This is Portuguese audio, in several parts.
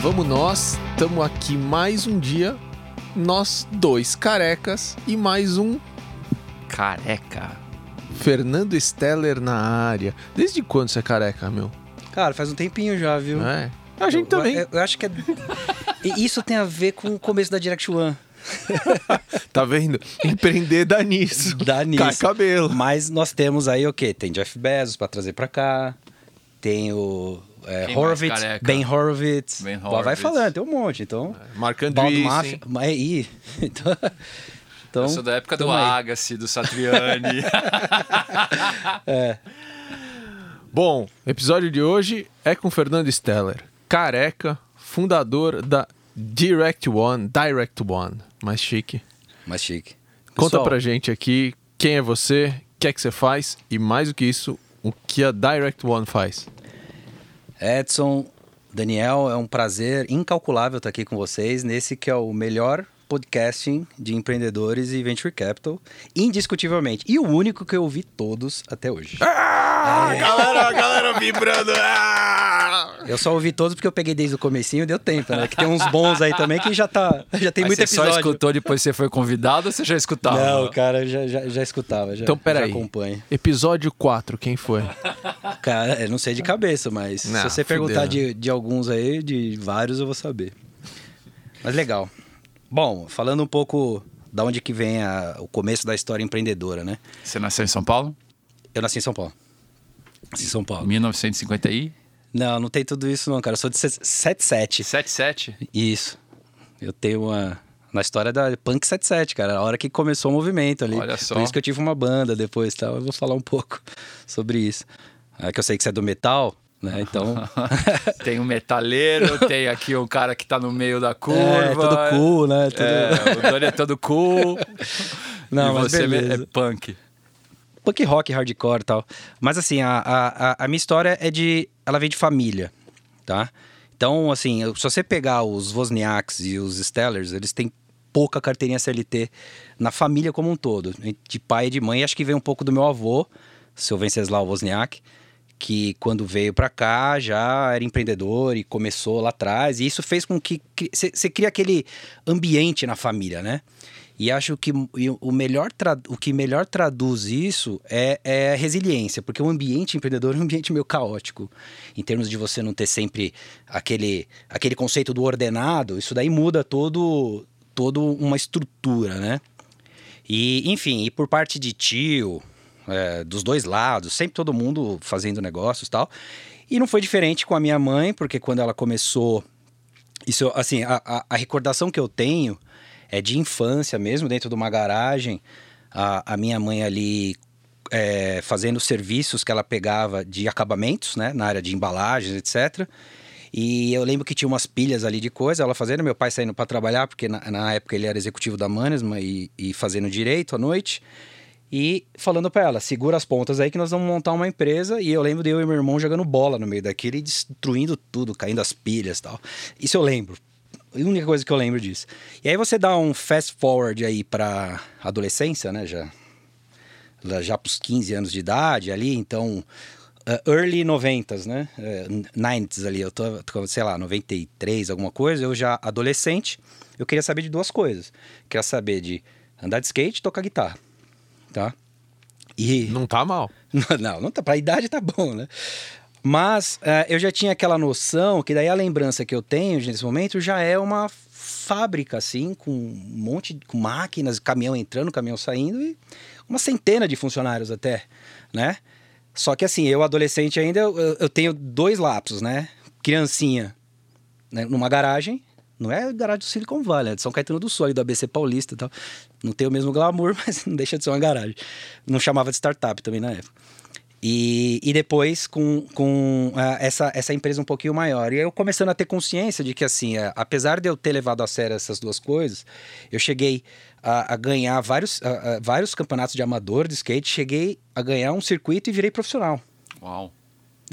vamos nós. Estamos aqui mais um dia. Nós dois carecas e mais um Careca. Fernando Steller na área. Desde quando você é careca, meu? Cara, faz um tempinho já, viu? É. A gente Eu- também. Eu, eu acho que é... E Isso tem a ver com o começo da Direct One. Tá vendo? Empreender dá nisso. Dá nisso. Cai cabelo. Mas nós temos aí o quê? Tem Jeff Bezos pra trazer pra cá. Tem o é, Quem Horowitz? Ben Horowitz. Ben Vai- Vai Horowitz. falando, tem um monte. Então, Marc Baldo Andreessen. Mafia. Mas aí. Então, então, Eu sou da época do aí. Agassi, do Satriani. Bom, episódio de hoje é com Fernando Steller, careca, fundador da Direct One, Direct One, mais chique. Mais chique. Conta Pessoal, pra gente aqui quem é você, o que é que você faz e mais do que isso, o que a Direct One faz. Edson, Daniel, é um prazer incalculável estar aqui com vocês nesse que é o melhor podcasting de empreendedores e venture capital, indiscutivelmente. E o único que eu ouvi todos até hoje. Ah, galera, galera vibrando. Ah! Eu só ouvi todos porque eu peguei desde o comecinho e deu tempo, né? Que tem uns bons aí também que já tá, já tem Mas muito você só episódio. escutou depois que você foi convidado ou você já escutava? Não, cara, já, já, já escutava, já, Então, já peraí. Episódio 4, quem foi? Cara, eu não sei de cabeça, mas Não, se você fudeu. perguntar de, de alguns aí, de vários, eu vou saber. Mas legal. Bom, falando um pouco da onde que vem a- o começo da história empreendedora, né? Você nasceu em São Paulo? Eu nasci em São Paulo. Nasci em São Paulo. 1950 e Não, não tem tudo isso não, cara. Eu sou de 77. 77? Isso. Eu tenho uma... Na história da Punk 77, cara. A hora que começou o movimento ali. Olha só. Por isso que eu tive uma banda depois, tal. Eu vou falar um pouco sobre isso. É que eu sei que você é do metal, né? Então... tem um metaleiro, tem aqui um cara que tá no meio da curva. É, todo cool, né? Tudo- É, o Doni é todo cool. Não, e você beleza. é punk. punk rock, hardcore e tal. Mas assim, a, a, a- minha história é de. Ela vem de família, tá? Então, assim, se você pegar os Wozniaks e os Stellers, eles têm pouca carteirinha CLT na família como um todo, de pai e de mãe. Acho que veio um pouco do meu avô, seu Venceslau Wozniak, que quando veio pra cá já era empreendedor e começou lá atrás. E isso fez com que você cria aquele ambiente na família, né? E acho que o- melhor o que melhor traduz isso é, é a resiliência, porque o ambiente empreendedor é um ambiente meio caótico. Em termos de você não ter sempre aquele, aquele conceito do ordenado, isso daí muda todo, todo uma estrutura, né? E, enfim, e por parte de tio, é, dos dois lados, sempre todo mundo fazendo negócios e tal. E não foi diferente com a minha mãe, porque quando ela começou. Isso, assim, a, a- a recordação que eu tenho é de infância mesmo, dentro de uma garagem. A, a minha mãe ali é, fazendo serviços que ela pegava de acabamentos, né? Na área de embalagens, etc. E eu lembro que tinha umas pilhas ali de coisa, ela fazendo, meu pai saindo para trabalhar, porque na, na época ele era executivo da Mannesmann e, e fazendo direito à noite. E falando para ela, segura as pontas aí que nós vamos montar uma empresa. E eu lembro de eu e meu irmão jogando bola no meio daquilo e destruindo tudo, caindo as pilhas e tal. Isso eu lembro. A única coisa que eu lembro disso. E aí você dá um fast forward aí pra adolescência, né? Já, já pros 15 anos de idade ali, então... uh, early 90s, né? Uh, 90s ali, eu tô, tô, sei lá, 93, alguma coisa. Eu já adolescente, eu queria saber de duas coisas. Queria saber de andar de skate e tocar guitarra, tá? E... Não tá mal. Não, não tá, pra idade tá bom, né? Mas eh, eu já tinha aquela noção que daí a lembrança que eu tenho nesse momento já é uma fábrica, assim, com um monte de máquinas, caminhão entrando, caminhão saindo e uma centena de funcionários até, né? Só que assim, eu adolescente ainda, eu, eu- eu tenho dois lapsos, né? Criancinha né, numa garagem, não é garagem do Silicon Valley, é de São Caetano do Sul, ali do ABC Paulista e tal. Não tem o mesmo glamour, mas não deixa de ser uma garagem. Não chamava de startup também na época. E, e depois com, com ah, essa, essa empresa um pouquinho maior. E aí eu começando a ter consciência de que, assim, ah, apesar de eu ter levado a sério essas duas coisas, eu cheguei a, a ganhar vários, vários campeonatos de amador de skate, cheguei a ganhar um circuito e virei profissional. Uau.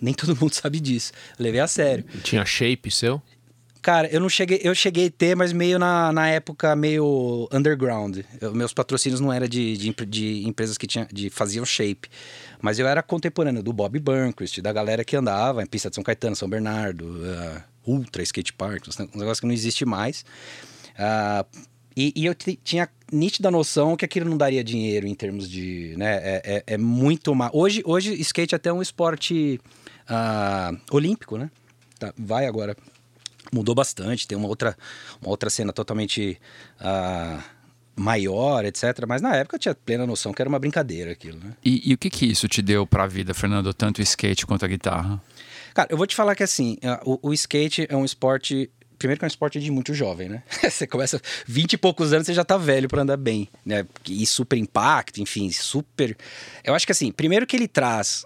Nem todo mundo sabe disso. Levei a sério. Tinha shape seu? Cara, eu não cheguei, eu cheguei a ter, mas meio na, na época meio underground. Eu- meus patrocínios não eram de, de, de empresas que tinha, de, faziam shape. Mas eu era contemporâneo do Bob Burnquist, da galera que andava em pista de São Caetano, São Bernardo, uh, ultra skate park, um negócio que não existe mais. Uh, e, e, eu tinha nítida noção que aquilo não daria dinheiro em termos de. Né, é, é, é muito mais. Hoje, hoje, skate é até um esporte uh, olímpico, né? Tá, vai agora. Mudou bastante, tem uma outra, uma outra cena totalmente. Uh, maior, etc. Mas na época eu tinha plena noção que era uma brincadeira aquilo, né? E, e o que que isso te deu para a vida, Fernando? Tanto o skate quanto a guitarra? Cara, eu vou te falar que assim, o, o skate é um esporte primeiro que é um esporte de muito jovem, né? você começa 20 e poucos anos, você já tá velho para andar bem, né? E super impacto, enfim, super. Eu acho que assim, primeiro que ele traz.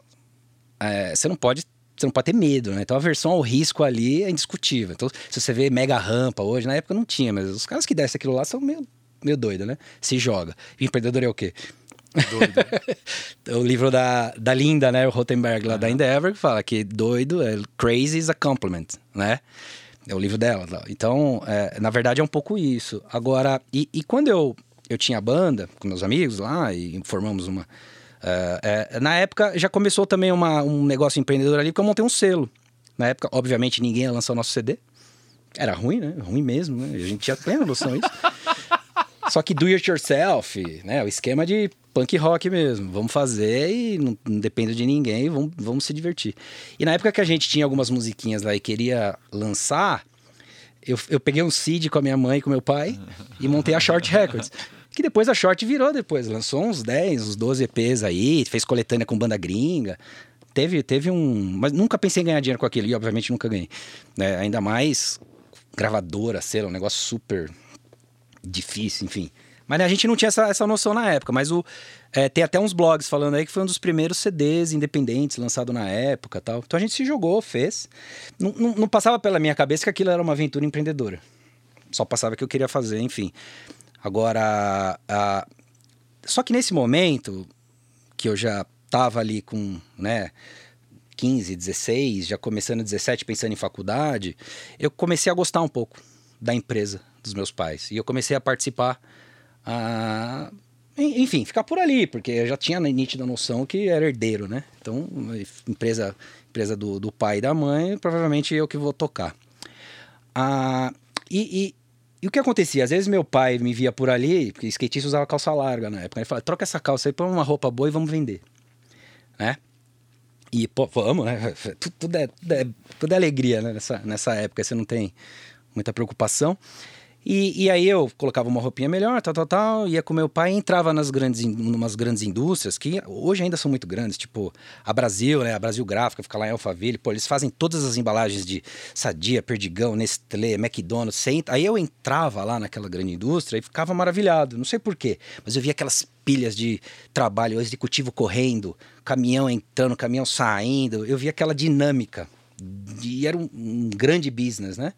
É, você não pode. Você não pode ter medo, né? Então a versão ao risco ali é indiscutível. Então, se você vê mega rampa hoje, na época não tinha, mas os caras que descem aquilo lá são meio, meio doido, né? Se joga. E empreendedor é o quê? Doido. o livro da, da Linda, né? O Rotenberg lá uhum. da Endeavor, que fala que doido é crazy is a compliment, né? É o livro dela. Então, é, na verdade, é um pouco isso. Agora, e, e, quando eu, eu tinha banda com meus amigos lá e formamos uma. É, é, na época já começou também uma, um negócio empreendedor ali, porque eu montei um selo. Na época, obviamente, ninguém ia lançar o nosso CD. Era ruim, né? Ruim mesmo, né? A gente tinha plena noção disso. Só que do it yourself, né? O esquema de punk rock mesmo. Vamos fazer e não, não de ninguém, vamos, vamos se divertir. E na época que a gente tinha algumas musiquinhas lá e queria lançar, eu, eu peguei um seed com a minha mãe e com meu pai e montei a Short Records. Que depois a Short virou depois, lançou uns 10, uns 12 EPs aí, fez coletânea com banda gringa. Teve, teve um. Mas nunca pensei em ganhar dinheiro com aquilo, e obviamente nunca ganhei. Né? Ainda mais gravadora, sei lá, um negócio super difícil, enfim. Mas a gente não tinha essa, essa noção na época. Mas o, é, tem até uns blogs falando aí que foi um dos primeiros CDs independentes lançado na época tal. Então a gente se jogou, fez. Não, não, não, passava pela minha cabeça que aquilo era uma aventura empreendedora. Só passava que eu queria fazer, enfim. Agora, a... só que nesse momento que eu já tava ali com, né, 15, 16, já começando 17, pensando em faculdade, eu comecei a gostar um pouco da empresa dos meus pais. E eu comecei a participar, a, enfim, ficar por ali, porque eu já tinha na nítida noção que era herdeiro, né? Então, empresa, empresa do, do pai e da mãe, provavelmente eu que vou tocar. Ah, e, e, e, o que acontecia? Às vezes meu pai me via por ali, porque skatista usava calça larga na época. Ele falava, troca essa calça aí, põe uma roupa boa e vamos vender. Né? E, pô, vamos, né? Tudo, tudo, é, tudo, é, tudo é alegria né? nessa, nessa época, você não tem muita preocupação. E, e aí eu colocava uma roupinha melhor, tal, tal, tal, ia com meu pai, entrava nas grandes, umas grandes indústrias, que hoje ainda são muito grandes, tipo a Brasil, né, a Brasil Gráfica, fica lá em Alphaville, pô, eles fazem todas as embalagens de Sadia, Perdigão, Nestlé, McDonald's. Aí eu entrava lá naquela grande indústria e ficava maravilhado, não sei porquê, mas eu via aquelas pilhas de trabalho, executivo correndo, caminhão entrando, caminhão saindo, eu via aquela dinâmica, e era um, um grande business, né?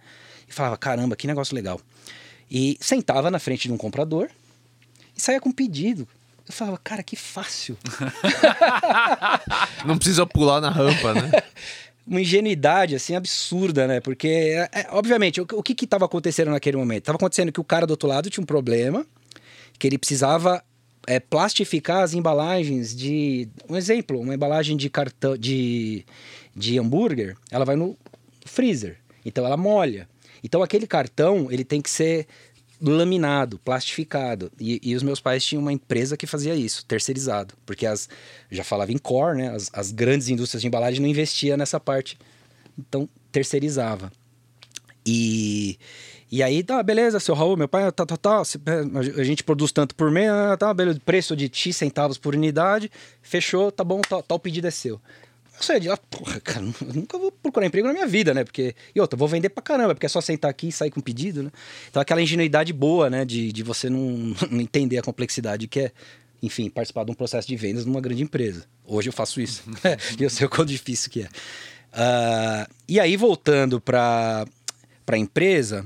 E falava, caramba, que negócio legal. E sentava na frente de um comprador e saía com um pedido. Eu falava, cara, que fácil. Não precisa pular na rampa, né? Uma ingenuidade, assim, absurda, né? Porque, é, é obviamente, o, o que estava acontecendo naquele momento? Estava acontecendo que o cara do outro lado tinha um problema, que ele precisava é, plastificar as embalagens de. Um exemplo, uma embalagem de cartão de, de hambúrguer, ela vai no freezer. Então ela molha. Então aquele cartão, ele tem que ser laminado, plastificado. E, e, os meus pais tinham uma empresa que fazia isso, terceirizado. Porque as, já falava em core, né? As, as grandes indústrias de embalagem não investiam nessa parte. Então, terceirizava. E, e aí, tá, beleza, seu Raul, meu pai, tá, tá, tá, a gente produz tanto por mês, ah, tá, beleza, preço de X centavos por unidade, fechou, tá bom, tá, tá o pedido é seu. Eu saía de lá, porra, cara, nunca vou procurar emprego na minha vida, né? Porque, e outra, vou vender pra caramba, porque é só sentar aqui e sair com pedido, né? Então aquela ingenuidade boa, né? De, de você não, não entender a complexidade que é, enfim, participar de um processo de vendas numa grande empresa. Hoje eu faço isso. e eu sei o quão difícil que é. Uh, e aí, voltando pra, pra empresa,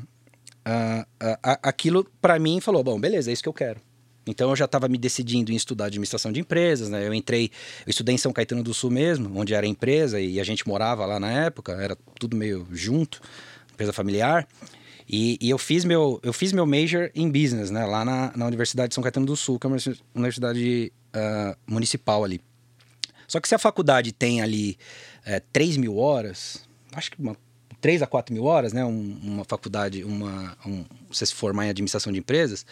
uh, uh, aquilo para mim falou: bom, beleza, é isso que eu quero. Então eu já estava me decidindo em estudar administração de empresas, né? Eu entrei, eu estudei em São Caetano do Sul mesmo, onde era empresa e a gente morava lá na época, era tudo meio junto, empresa familiar. E, e eu fiz meu eu fiz meu major em business, né? Lá na, na Universidade de São Caetano do Sul, que é uma universidade uh, municipal ali. Só que se a faculdade tem ali é, 3 mil horas, acho que uma 3 a 4 mil horas, né? Um, uma faculdade, uma, um, você se formar em administração de empresas.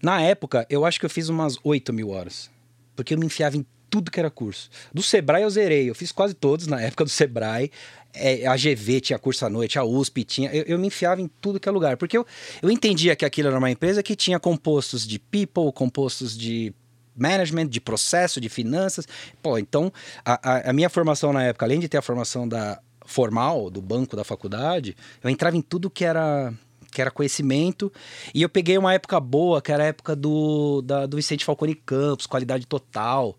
Na época, eu acho que eu fiz umas 8 mil horas. Porque eu me enfiava em tudo que era curso. Do Sebrae eu zerei. Eu fiz quase todos na época do Sebrae. É, a GV tinha curso à noite, a USP tinha. Eu, eu, me enfiava em tudo que é lugar. Porque eu, eu entendia que aquilo era uma empresa que tinha compostos de people, compostos de management, de processo, de finanças. Pô, então a, a, a minha formação na época, além de ter a formação da formal, do banco da faculdade, eu entrava em tudo que era que era conhecimento. E eu peguei uma época boa, que era a época do, da, do Vicente Falcone Campos, qualidade total.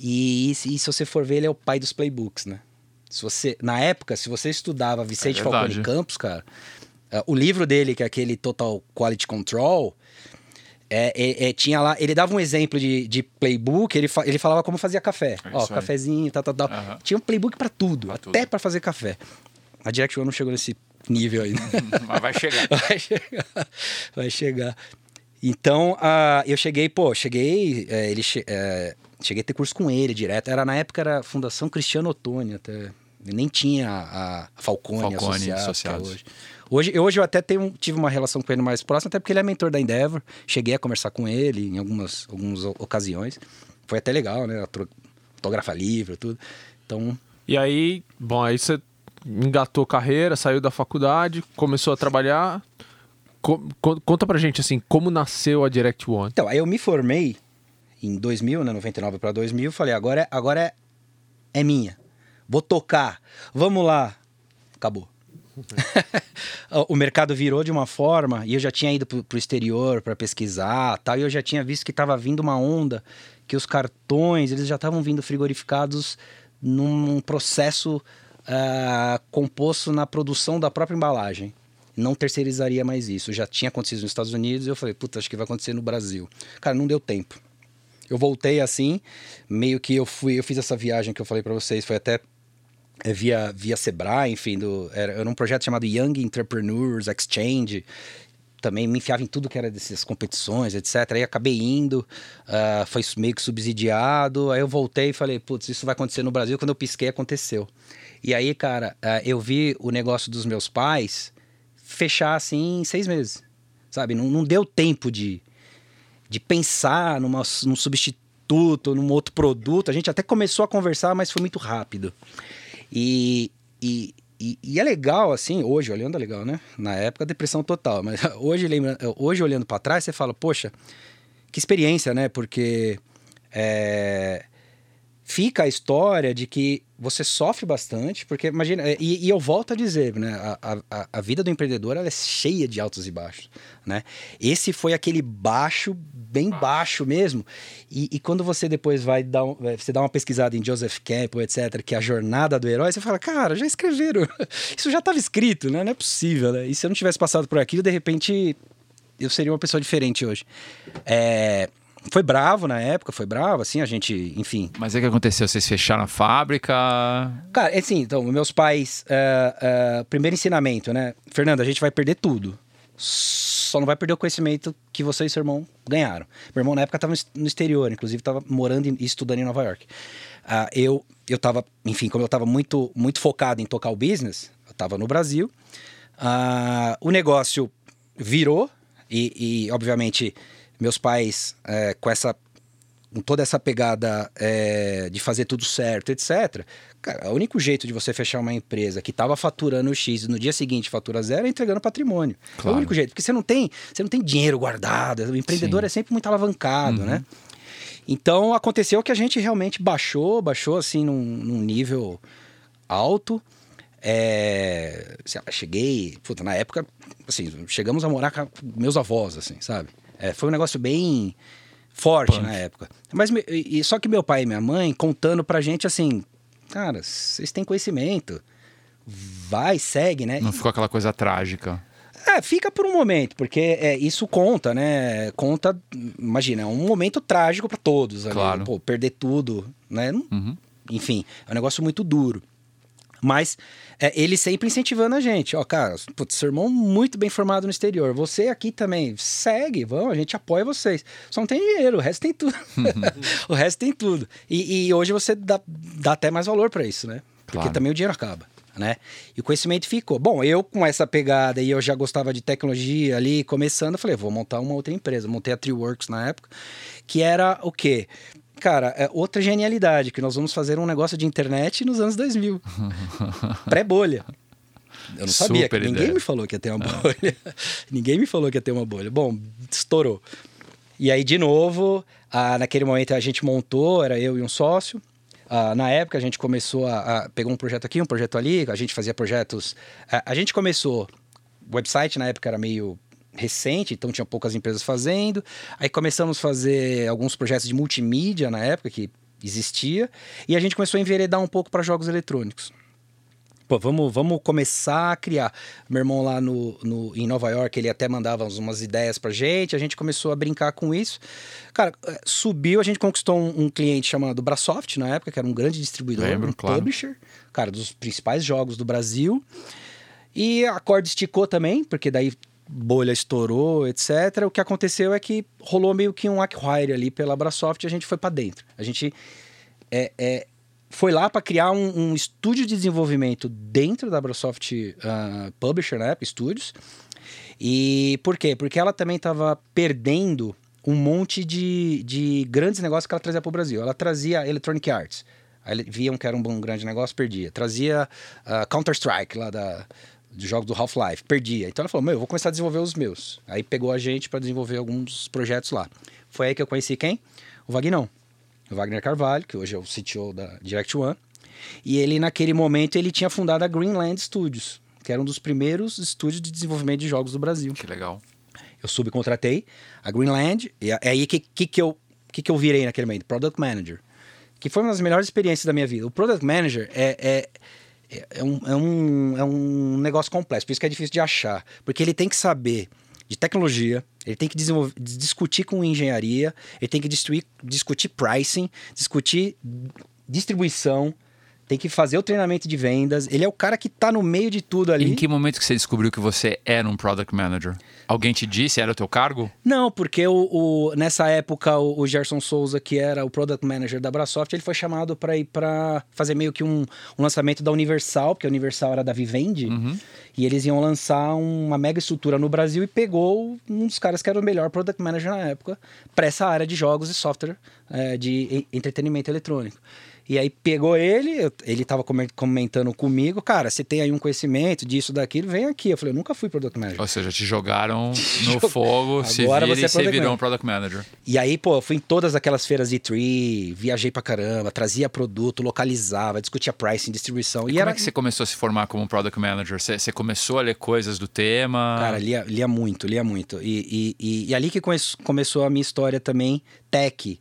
E, e, se você for ver, ele é o pai dos playbooks, né? Se você, na época, se você estudava Vicente é Falcone Campos, cara, uh, o livro dele, que é aquele Total Quality Control, é, é, é, tinha lá, ele dava um exemplo de, de playbook, ele, fa, ele falava como fazia café. É Ó, cafezinho, tal, tal, tal. Uhum. Tinha um playbook para tudo, pra até para fazer café. A Direct One não chegou nesse nível ainda. Mas vai chegar. vai chegar. Vai chegar. Então, uh, eu cheguei, pô, cheguei, é, ele, é, cheguei a ter curso com ele direto. Era, na época era a Fundação Cristiano Ottoni até. Nem tinha a Falcone, Falcone associado, hoje. Hoje, hoje eu até tenho, tive uma relação com ele mais próxima, até porque ele é mentor da Endeavor. Cheguei a conversar com ele em algumas, algumas ocasiões. Foi até legal, né? Fotografa livro, tudo. Então. E aí, bom, aí você engatou carreira, saiu da faculdade, começou a trabalhar. Co conta pra gente, assim, como nasceu a Direct One. Então, aí eu me formei em 2000, né, 99 para 2000, falei, agora, é, agora é, é minha. Vou tocar. Vamos lá. Acabou. o mercado virou de uma forma e eu já tinha ido para o exterior para pesquisar tal e eu já tinha visto que estava vindo uma onda que os cartões eles já estavam vindo frigorificados num processo uh, composto na produção da própria embalagem. Não terceirizaria mais isso. Já tinha acontecido nos Estados Unidos e eu falei puta acho que vai acontecer no Brasil. Cara não deu tempo. Eu voltei assim, meio que eu fui, eu fiz essa viagem que eu falei para vocês, foi até via via Sebrae, enfim, do, era, era um projeto chamado Young Entrepreneurs Exchange, também me enfiava em tudo que era dessas competições, etc. Aí acabei indo, uh, foi meio que subsidiado. Aí eu voltei e falei, putz, isso vai acontecer no Brasil. Quando eu pisquei, aconteceu. E aí, cara, uh, eu vi o negócio dos meus pais fechar assim em seis meses, sabe? Não, não deu tempo de, de pensar numa, num substituto, num outro produto. A gente até começou a conversar, mas foi muito rápido. E, e, e, e é legal, assim, hoje olhando é legal, né? Na época, depressão total. Mas hoje, lembra, hoje olhando para trás, você fala, poxa, que experiência, né? Porque é, fica a história de que você sofre bastante, porque imagina, é, e, e eu volto a dizer, né, a, a, a vida do empreendedor é cheia de altos e baixos, né? Esse foi aquele baixo, bem baixo mesmo, e, e quando você depois vai dar, um, é, você dá uma pesquisada em Joseph Campbell, etc., que é a jornada do herói, você fala, cara, já escreveram, isso já estava escrito, né? Não é possível, né? E se eu não tivesse passado por aquilo, de repente, eu seria uma pessoa diferente hoje. É foi bravo na época, foi bravo, assim, a gente, enfim. Mas é que aconteceu? Vocês fecharam a fábrica? Cara, é assim, então, meus pais, uh, uh, primeiro ensinamento, né? Fernando, a gente vai perder tudo. Só não vai perder o conhecimento que você e seu irmão ganharam. Meu irmão, na época, estava no exterior, inclusive estava morando e estudando em Nova York. Uh, eu, eu tava, enfim, como eu estava muito, muito focado em tocar o business, eu estava no Brasil. o negócio virou e, e obviamente meus pais é, com essa com toda essa pegada é, de fazer tudo certo, etc. Cara, o único jeito de você fechar uma empresa que estava faturando X e no dia seguinte fatura zero é entregando patrimônio. Claro. É o único jeito, porque você não tem, você não tem dinheiro guardado. O empreendedor Sim. é sempre muito alavancado, uhum. né? Então aconteceu que a gente realmente baixou, baixou assim num, num nível alto. É, cheguei, puta, na época, assim, chegamos a morar com meus avós, assim, sabe? É, foi um negócio bem forte Punk. na época. Mas e, só que meu pai e minha mãe contando pra gente assim, cara, vocês têm conhecimento, vai, segue, né? Não ficou aquela coisa trágica. É, fica por um momento, porque é, isso conta, né? Conta, imagina, é um momento trágico para todos. Ali, claro. Pô, perder tudo, né? Uhum. Enfim, é um negócio muito duro. Mas é, ele sempre incentivando a gente. Ó, cara, putz, seu irmão muito bem formado no exterior. Você aqui também, segue, vamos, a gente apoia vocês. Só não tem dinheiro, o resto tem tudo. o resto tem tudo. E, e hoje você dá, dá até mais valor para isso, né? Porque claro. também o dinheiro acaba. né? E o conhecimento ficou. Bom, eu com essa pegada e eu já gostava de tecnologia ali, começando, eu falei, vou montar uma outra empresa. Montei a Treeworks na época, que era o quê? Cara, é outra genialidade, que nós vamos fazer um negócio de internet nos anos 2000. Pré-bolha. Eu não sabia, Super ninguém ideia. me falou que ia ter uma bolha. ninguém me falou que ia ter uma bolha. Bom, estourou. E aí, de novo, ah, naquele momento a gente montou, era eu e um sócio. Ah, na época a gente começou a, a pegou um projeto aqui, um projeto ali, a gente fazia projetos. A, a gente começou. O website na época era meio recente, então tinha poucas empresas fazendo. Aí começamos a fazer alguns projetos de multimídia na época que existia, e a gente começou a enveredar um pouco para jogos eletrônicos. Pô, vamos, vamos começar a criar. Meu irmão lá no, no, em Nova York, ele até mandava umas ideias pra gente, a gente começou a brincar com isso. Cara, eh, subiu, a gente conquistou um, um cliente chamado Brasoft, na época, que era um grande distribuidor, Lembro, um claro. publisher, cara, dos principais jogos do Brasil. E a corda esticou também, porque daí bolha estourou, etc. O que aconteceu é que rolou meio que um acquire ali pela Brasoft e a gente foi pra dentro. A gente é, é, foi lá para criar um, um estúdio de desenvolvimento dentro da Brasoft ah, Publisher, né, Studios. E por quê? Porque ela também estava perdendo um monte de, de grandes negócios que ela trazia para o Brasil. Ela trazia Electronic Arts. Aí viam que era um bom grande negócio, perdia. Trazia ah, Counter-Strike lá da, dos jogos do Half-Life, perdia. Então ela falou: Meu, eu vou começar a desenvolver os meus. Aí pegou a gente para desenvolver alguns projetos lá. Foi aí que eu conheci quem? O Vagnão. O Wagner Carvalho, que hoje é o CTO da Direct One. E ele, naquele momento, ele tinha fundado a Greenland Studios, que era um dos primeiros estúdios de desenvolvimento de jogos do Brasil. Que legal. Eu subcontratei a Greenland, e é aí que, que, que, eu, que, que eu virei naquele momento? Product Manager. Que foi uma das melhores experiências da minha vida. O Product Manager é, é, é, um, é, um, é um negócio complexo, por isso que é difícil de achar. Porque ele tem que saber de tecnologia, ele tem que discutir com engenharia, ele tem que destruir, discutir pricing, discutir distribuição, tem que fazer o treinamento de vendas. Ele é o cara que tá no meio de tudo ali. Em que momento que você descobriu que você era um product manager? Alguém te disse? Era o teu cargo? Não, porque o, o- nessa época o, o Gerson Souza, que era o product manager da Brasoft, ele foi chamado para ir para fazer meio que um, um lançamento da Universal, porque a Universal era da Vivendi, e eles iam lançar uma mega estrutura no Brasil e pegou um dos caras que era o melhor product manager na época para essa área de jogos e software é, de entretenimento eletrônico. E aí pegou ele, ele tava come- comentando comigo, cara, você tem aí um conhecimento disso, daquilo, vem aqui. Eu falei, eu nunca fui product manager. Ou seja, te jogaram no fogo, se vira você é e você virou manager. um product manager. E aí, pô, eu fui em todas aquelas feiras de tree, viajei pra caramba, trazia produto, localizava, discutia pricing, distribuição. E, E, como era. é que você começou a se formar como product manager? Você, você começou a ler coisas do tema? Cara, lia, lia muito, lia muito. E, e, e, e ali que come- começou a minha história também, tech.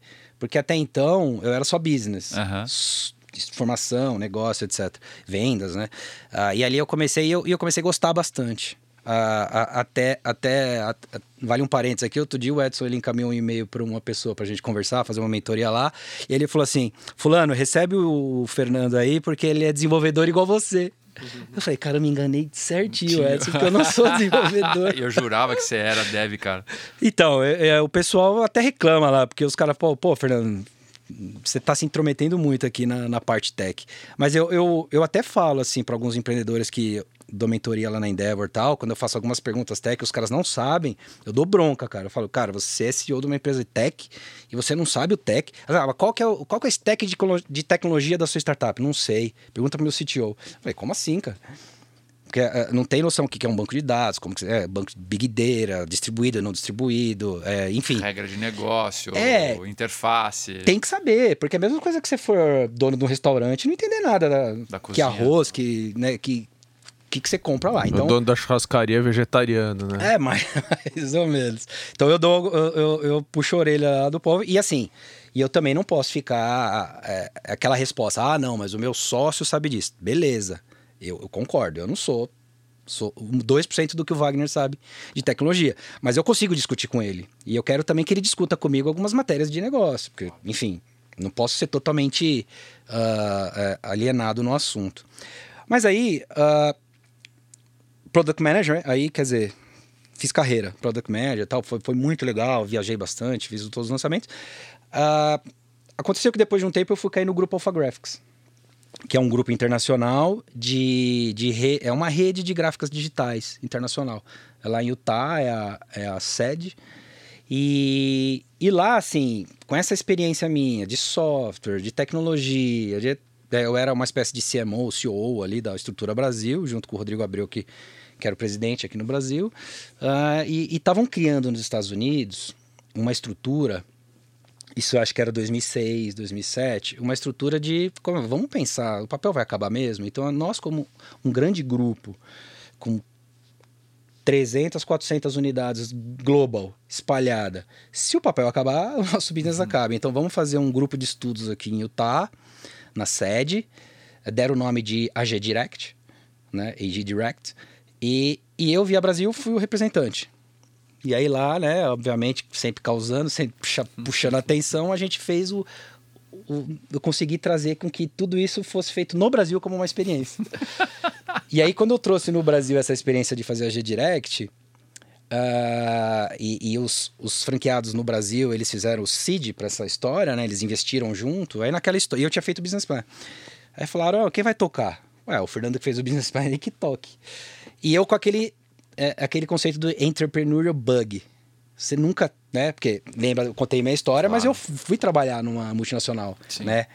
Porque até então eu era só business. S- Formação, negócio, etc. Vendas, né? Ah, e ali eu comecei, e eu, eu comecei a gostar bastante. Ah, a- até, até a- a- vale um parênteses aqui, outro dia o Edson ele encaminhou um e-mail para uma pessoa pra gente conversar, fazer uma mentoria lá, e ele falou assim, fulano, recebe o Fernando aí porque ele é desenvolvedor igual você. Eu falei, cara, eu me enganei certinho, Edson, porque eu não sou desenvolvedor. Eu jurava que você era dev, cara. Então, é- é, o pessoal até reclama lá, porque os caras, pô, pô, Fernando, você tá se intrometendo muito aqui na, na parte tech. Mas eu, eu, eu até falo, assim, para alguns empreendedores que dou mentoria lá na Endeavor e tal, quando eu faço algumas perguntas tech, os caras não sabem, eu dou bronca, cara. Eu falo, cara, você é CEO de uma empresa de tech e você não sabe o tech. Ah, qual que é o, qual que é stack de, de tecnologia da sua startup? Não sei. Pergunta pro meu CTO. Eu falei, como assim, cara? Porque eh, não tem noção o que que é um banco de dados, como que é banco de big data, distribuído, não distribuído, é, enfim. Regra de negócio, É. interface. Tem que saber, porque é a mesma coisa que você for dono de um restaurante e não entender nada da, Da que cozinha. arroz, que, né, que, que, que você compra lá. O Então, dono da churrascaria é vegetariano, né? é, mais, mais ou menos. Então eu dou, eu, eu, eu puxo a orelha lá do povo. E assim, e eu também não posso ficar é, aquela resposta, ah, não, mas o meu sócio sabe disso. Beleza, eu, eu concordo, eu não sou. Sou 2% do que o Wagner sabe de tecnologia. Mas eu consigo discutir com ele. E eu quero também que ele discuta comigo algumas matérias de negócio. Porque, enfim, não posso ser totalmente é, alienado no assunto. Mas aí, ah, Product Manager, aí quer dizer, fiz carreira, Product Manager tal, foi, foi muito legal, viajei bastante, fiz todos os lançamentos. Ah, aconteceu que depois de um tempo eu fui cair no grupo Alpha Graphics. que é um grupo internacional de, de re, é uma rede de gráficas digitais internacional. É lá em Utah é a, é a sede. E, e lá, assim, com essa experiência minha de software, de tecnologia, de, é, eu era uma espécie de CMO, CEO ali da Estrutura Brasil, junto com o Rodrigo Abreu, que, que era o presidente aqui no Brasil. Uh, e estavam criando nos Estados Unidos uma estrutura isso eu acho que era 2006, 2007, uma estrutura de, como, vamos pensar, o papel vai acabar mesmo? Então nós como um grande grupo com 300, 400 unidades global, espalhada. Se o papel acabar, o nosso business uhum. acaba. Então vamos fazer um grupo de estudos aqui em Utah, na sede, deram o nome de AG Direct, né, AG Direct, e, e eu via Brasil fui o representante. E aí lá, né, obviamente, sempre causando, sempre puxa, puxando atenção, a gente fez o, o, eu consegui trazer com que tudo isso fosse feito no Brasil como uma experiência. e aí, quando eu trouxe no Brasil essa experiência de fazer a G-Direct, Uh, e, e os, os, franqueados no Brasil, eles fizeram o seed para essa história, né? Eles investiram junto. Aí naquela história, eu tinha feito o business plan. Aí falaram, oh, quem vai tocar? Ué, o Fernando que fez o business plan, ele que toque. E eu com aquele é aquele conceito do entrepreneurial bug. Você nunca, né? Porque lembra, eu contei minha história, claro. mas eu fui trabalhar numa multinacional, Sim. né?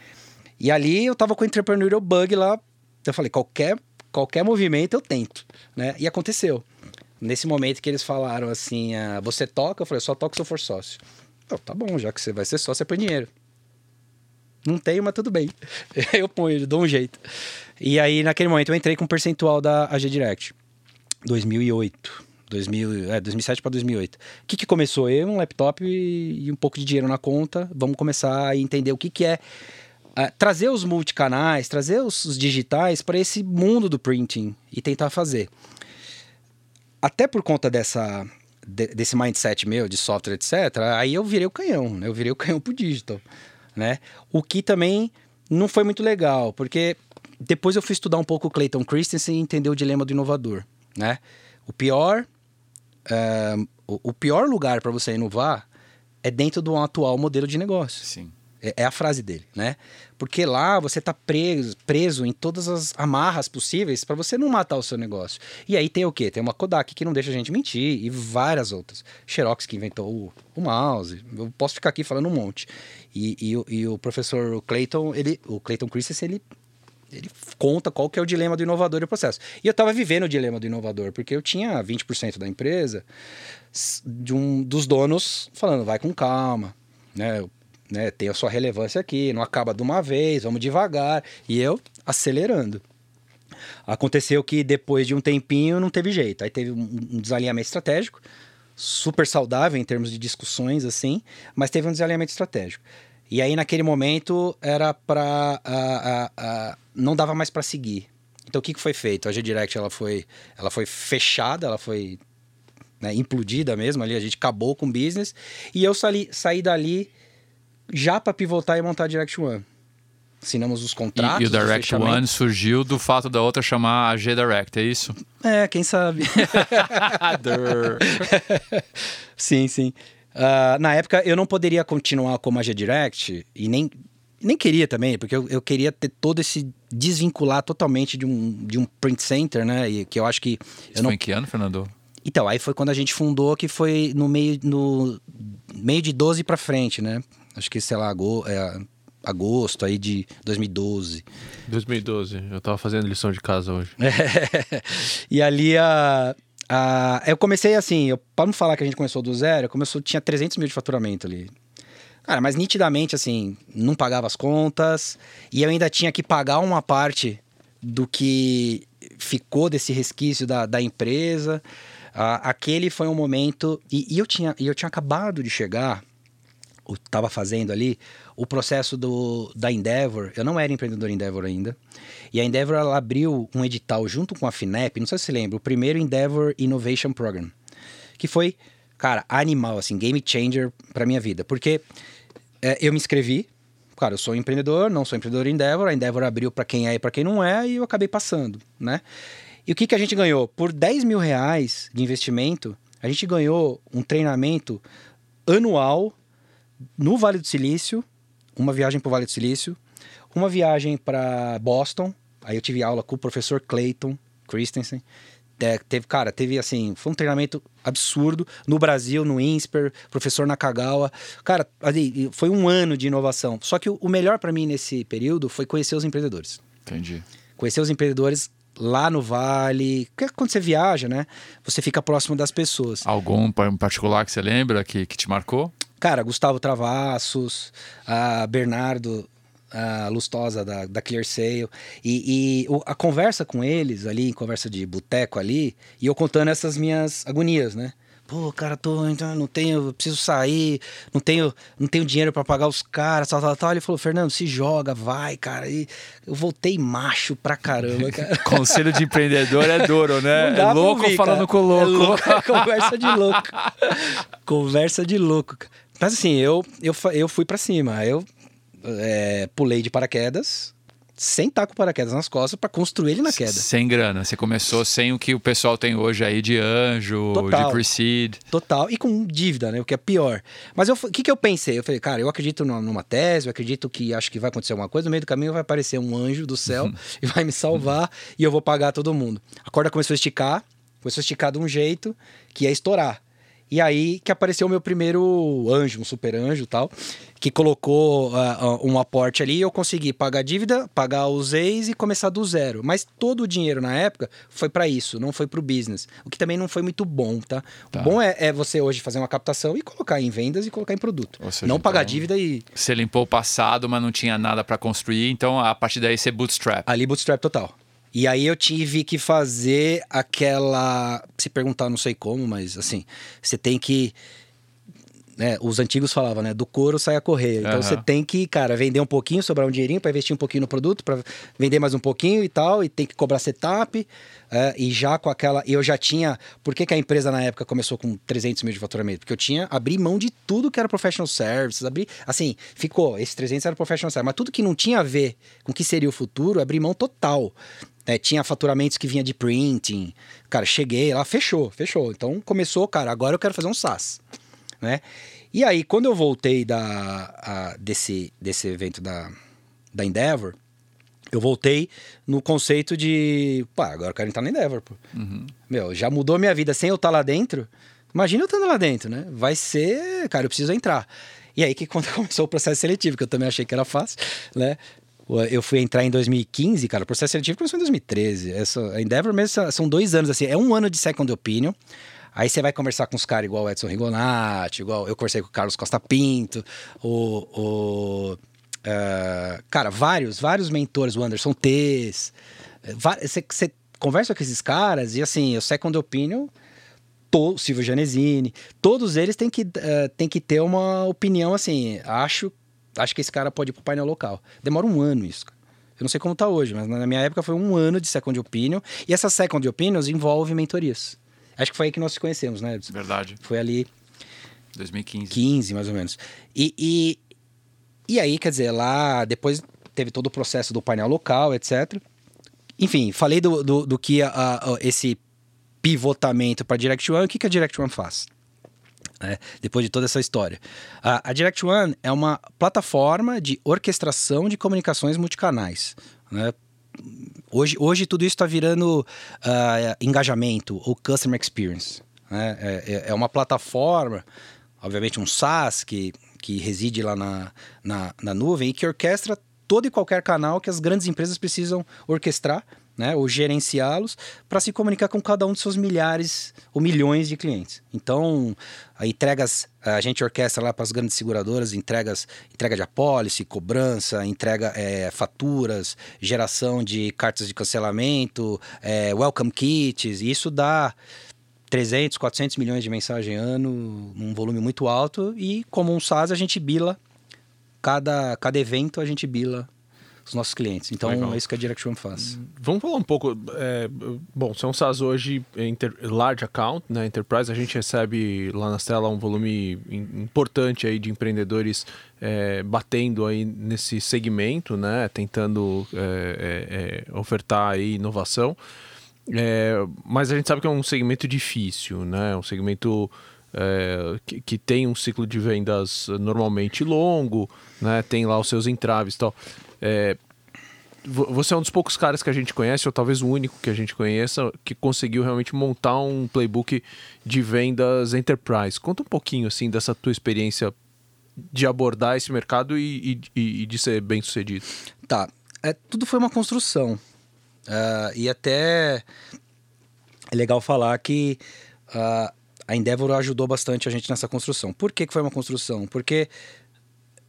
E ali eu tava com o entrepreneurial bug lá. Eu falei, qualquer qualquer movimento eu tento, né? E aconteceu. Nesse momento que eles falaram assim, ah, você toca? Eu falei, só toco se eu for sócio. Eu, tá bom, já que você vai ser sócio, você põe dinheiro. Não tenho, mas tudo bem. eu ponho, dou um jeito. E aí, naquele momento, eu entrei com um percentual da AG Direct. 2008. 2000, é, 2007 para 2008. O que, que começou? Eu, um laptop e, e, um pouco de dinheiro na conta. Vamos começar a entender o que, que é uh, trazer os multicanais, trazer os, os digitais para esse mundo do printing e tentar fazer. Até por conta dessa, de, desse mindset meu de software, etc., aí eu virei o canhão, né? Eu virei o canhão pro digital, né? O que também não foi muito legal, porque depois eu fui estudar um pouco o Clayton Christensen e entender o dilema do inovador né? O pior, uh, o, pior lugar para você inovar é dentro do atual modelo de negócio. Sim. É, é a frase dele, né? Porque lá você está preso, preso em todas as amarras possíveis para você não matar o seu negócio. E aí tem o quê? Tem uma Kodak que não deixa a gente mentir e várias outras. Xerox que inventou o, o mouse. Eu posso ficar aqui falando um monte. E, e, e o professor Clayton, ele, o Clayton Christensen, ele ele conta qual que é o dilema do inovador e o processo. E eu estava vivendo o dilema do inovador, porque eu tinha 20% da empresa de um dos donos falando, vai com calma, né? Né? Tem a sua relevância aqui, não acaba de uma vez, vamos devagar. E eu acelerando. Aconteceu que depois de um tempinho não teve jeito. Aí teve um desalinhamento estratégico, super saudável em termos de discussões, assim, mas teve um desalinhamento estratégico. E aí, naquele momento, era para. não dava mais para seguir. Então, o que, que foi feito? A G-Direct ela foi, ela foi fechada, ela foi né, implodida mesmo ali. A gente acabou com o business. E eu saí, saí dali já para pivotar e montar a Direct One. Assinamos os contratos. E, e o Direct One surgiu do fato da outra chamar a G Direct, é isso? É, quem sabe. sim, sim. Uh, na época, eu não poderia continuar como a G-Direct e nem, nem queria também, porque eu, eu queria ter todo esse desvincular totalmente de um, de um print center, né? E que eu acho que. Isso eu não... foi em que ano, Fernando? Então, aí foi quando a gente fundou, que foi no meio, no meio de 12 para frente, né? Acho que, sei lá, agosto, é, agosto aí de 2012. 2012, eu tava fazendo lição de casa hoje. e ali a. Uh, eu comecei assim, eu, para não falar que a gente começou do zero, começou, tinha 300 mil de faturamento ali. Cara, mas nitidamente, assim, não pagava as contas e eu ainda tinha que pagar uma parte do que ficou desse resquício da, da empresa. Uh, aquele foi um momento. E, e, eu, tinha, eu tinha acabado de chegar, eu estava fazendo ali, o processo do, da Endeavor. Eu não era empreendedor Endeavor ainda. E a Endeavor ela abriu um edital junto com a FINEP, não sei se você lembra, o primeiro Endeavor Innovation Program, que foi, cara, animal, assim, game changer para minha vida. Porque é, eu me inscrevi, cara, eu sou empreendedor, não sou empreendedor Endeavor, a Endeavor abriu para quem é e para quem não é, e eu acabei passando, né? E o que, que a gente ganhou? Por 10 mil reais de investimento, a gente ganhou um treinamento anual no Vale do Silício, uma viagem para o Vale do Silício, uma viagem para Boston, aí eu tive aula com o professor Clayton Christensen. É, teve, cara, teve assim, foi um treinamento absurdo no Brasil, no INSPER, professor Nakagawa. Cara, ali, foi um ano de inovação. Só que o, o melhor para mim nesse período foi conhecer os empreendedores. Entendi. Conhecer os empreendedores lá no Vale. Porque quando você viaja, né? Você fica próximo das pessoas. Algum em particular que você lembra que, que te marcou? Cara, Gustavo Travassos, a Bernardo a Lustosa da, da Clear Sale. E, e o- a conversa com eles ali, conversa de boteco ali, e eu contando essas minhas agonias, né? Pô, cara, tô, não tenho, preciso sair, não tenho, não tenho dinheiro pra pagar os caras, tal, tal, tal. Ele falou, Fernando, se joga, vai, cara. E eu voltei macho pra caramba, cara. Conselho de empreendedor é duro, né? Pra louco ouvir, falando cara. com louco. É louco, é conversa de louco. conversa de louco. cara. Mas assim, eu, eu, eu fui pra cima. Eu é, pulei de paraquedas, sem estar com paraquedas nas costas, pra construir ele na queda. Sem grana. Você começou sem o que o pessoal tem hoje aí de anjo, Total. de pre-seed. Total. E com dívida, né? O que é pior. Mas o que, que eu pensei? Eu falei, cara, eu acredito numa, numa tese, eu acredito que acho que vai acontecer alguma coisa. No meio do caminho vai aparecer um anjo do céu e vai me salvar e eu vou pagar todo mundo. A corda começou a esticar, começou a esticar de um jeito que ia estourar. E aí que apareceu o meu primeiro anjo, um super anjo e tal, que colocou ah, um aporte ali e eu consegui pagar a dívida, pagar os ex e começar do zero. Mas todo o dinheiro na época foi para isso, não foi para o business. O que também não foi muito bom, tá? Tá. O bom é, é você hoje fazer uma captação e colocar em vendas e colocar em produto. Seja, não pagar então- dívida e Você limpou o passado, mas não tinha nada pra construir, então a partir daí você bootstrap. ali bootstrap total. E aí eu tive que fazer aquela. Se perguntar, não sei como, mas assim, você tem que. né, os antigos falavam, né? Do couro sai a correia. Então Aham. você tem que, cara, vender um pouquinho, sobrar um dinheirinho para investir um pouquinho no produto, para vender mais um pouquinho e tal, e tem que cobrar setup. é, e já com aquela. e Eu já tinha. Por que, que a empresa na época começou com 300 mil de faturamento? Porque eu tinha. abri mão de tudo que era professional services. Abri, assim, ficou. Esses 300 era professional services. Mas tudo que não tinha a ver com o que seria o futuro, abri mão total. É, tinha faturamentos que vinha de printing. Cara, cheguei lá, fechou, fechou. Então começou, cara, agora eu quero fazer um SaaS né? E aí, quando eu voltei da, a- desse, desse evento da, da Endeavor, eu voltei no conceito de, pá, agora eu quero entrar na Endeavor, pô. Meu, já mudou minha vida sem eu estar lá dentro. Imagina eu estando lá dentro, né? Vai ser, cara, eu preciso entrar. E aí que quando começou o processo seletivo, que eu também achei que era fácil, né? Eu fui entrar em 2015, cara. O processo seletivo começou em 2013. Essa, a Endeavor mesmo são- dois anos, assim. É um ano de second opinion. Aí você vai conversar com os caras igual o Edson Rigonati, igual eu conversei com o Carlos Costa Pinto, o. o ah, cara, vários, vários mentores, o Anderson va- Você conversa com esses caras e assim, o second opinion to, Silvio Janesini, todos eles têm que, eh, têm que ter uma opinião assim, acho, acho que esse cara pode ir pro painel local. Demora um ano isso. Eu não sei como tá hoje, mas na minha época foi um ano de second opinion. E essas second opinions envolvem mentorias. Acho que foi aí que nós nos conhecemos, né? Verdade. Foi ali 2015. 15, mais ou menos. E, e, e aí, quer dizer, lá depois teve todo o processo do painel local, etc. Enfim, falei do, do, do que a- a- esse pivotamento para Direct One. O que, que a Direct One faz? É, depois de toda essa história. A, a Direct One é uma plataforma de orquestração de comunicações multicanais. Né? Hoje, hoje tudo isso está virando ah, engajamento ou customer experience. né? É, é- é uma plataforma, obviamente um SaaS que, que reside lá na, na, na nuvem e que orquestra todo e qualquer canal que as grandes empresas precisam orquestrar né, ou gerenciá-los para se comunicar com cada um de seus milhares ou milhões de clientes. Então, a entregas, a gente orquestra lá para as grandes seguradoras, entregas, entrega de apólice, cobrança, entrega é, faturas, geração de cartas de cancelamento, é, welcome kits, e isso dá 300, 400 milhões de mensagem ano, num volume muito alto, e como um SaaS a gente bila, cada, cada evento a gente bila os nossos clientes. Então Legal. é isso que a Direct One faz. Vamos falar um pouco. é, bom, se é um SaaS hoje, inter- large account, né? Enterprise, a gente recebe lá na tela um volume im- importante aí de empreendedores é, batendo aí nesse segmento, né? Tentando é, é, é, ofertar aí inovação. É, mas a gente sabe que é um segmento difícil, né? Um segmento é, que, que tem um ciclo de vendas normalmente longo, né? Tem lá os seus entraves e tal. É, vo- você é um dos poucos caras que a gente conhece, ou talvez o único que a gente conheça, que conseguiu realmente montar um playbook de vendas enterprise. Conta um pouquinho assim dessa tua experiência de abordar esse mercado e, e- e- de ser bem sucedido. Tá. É, tudo foi uma construção. Ah, e até é legal falar que ah, a Endeavor ajudou bastante a gente nessa construção. Por que, que foi uma construção? Porque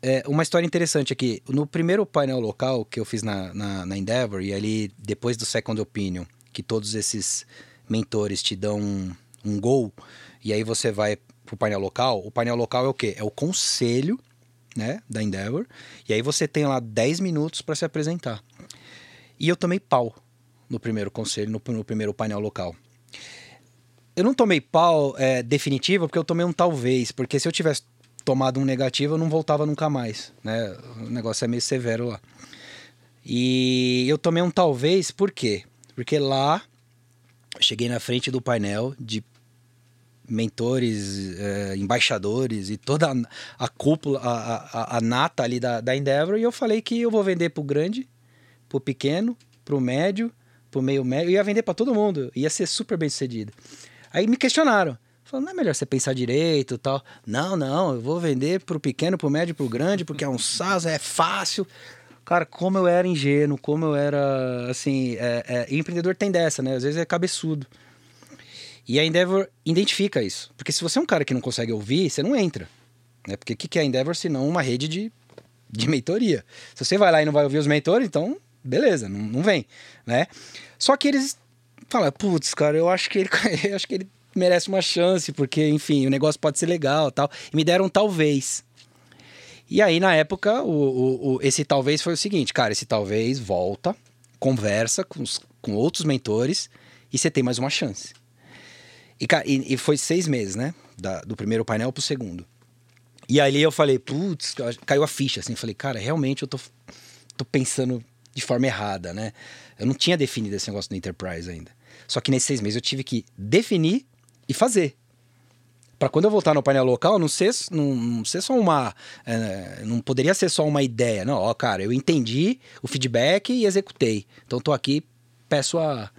é, uma história interessante aqui. No primeiro painel local que eu fiz na, na, na Endeavor, e ali depois do Second Opinion, que todos esses mentores te dão um, um gol, e aí você vai pro painel local. O painel local é o quê? É o conselho né, da Endeavor, e aí você tem lá 10 minutos para se apresentar. E eu tomei pau no primeiro conselho, no, no primeiro painel local. Eu não tomei pau é, definitivo, porque eu tomei um talvez, porque se eu tivesse tomado um negativo, eu não voltava nunca mais, né? O negócio é meio severo lá. E eu tomei um talvez, por quê? Porque lá cheguei na frente do painel de mentores, eh, embaixadores e toda a, a cúpula, a, a, a nata ali da, da Endeavor, e eu falei que eu vou vender pro grande, pro pequeno, pro médio, pro meio médio, eu ia vender para todo mundo, ia ser super bem sucedido. Aí me questionaram, falaram, não é melhor você pensar direito tal? Não, não, eu vou vender pro pequeno, pro médio, pro grande, porque é um SaaS, é fácil. Cara, como eu era ingênuo, como eu era, assim, é, é, empreendedor tem dessa, né? Às vezes é cabeçudo. E a Endeavor identifica isso. Porque se você é um cara que não consegue ouvir, você não entra. Né? Porque o que que é a Endeavor se não uma rede de, de mentoria? Se você vai lá e não vai ouvir os mentores, então beleza, não, não vem. Né? Só que eles falam, putz, cara, eu acho que ele, eu acho que ele merece uma chance, porque, enfim, o negócio pode ser legal tal. E me deram um talvez. E aí, na época, o, o, o- esse talvez foi o seguinte, cara, esse talvez volta, conversa com, os- com outros mentores e você tem mais uma chance. E, e- e foi seis meses, né? Da- do primeiro painel pro segundo. E ali eu falei, putz, caiu a ficha, assim. Falei, cara, realmente eu tô, tô pensando de forma errada, né? Eu não tinha definido esse negócio do Enterprise ainda. Só que nesses seis meses eu tive que definir e fazer. Pra quando eu voltar no painel local, não ser, não, não ser só uma. é, não poderia ser só uma ideia. Não, ó, cara, eu entendi o feedback e executei. Então tô aqui, peço a,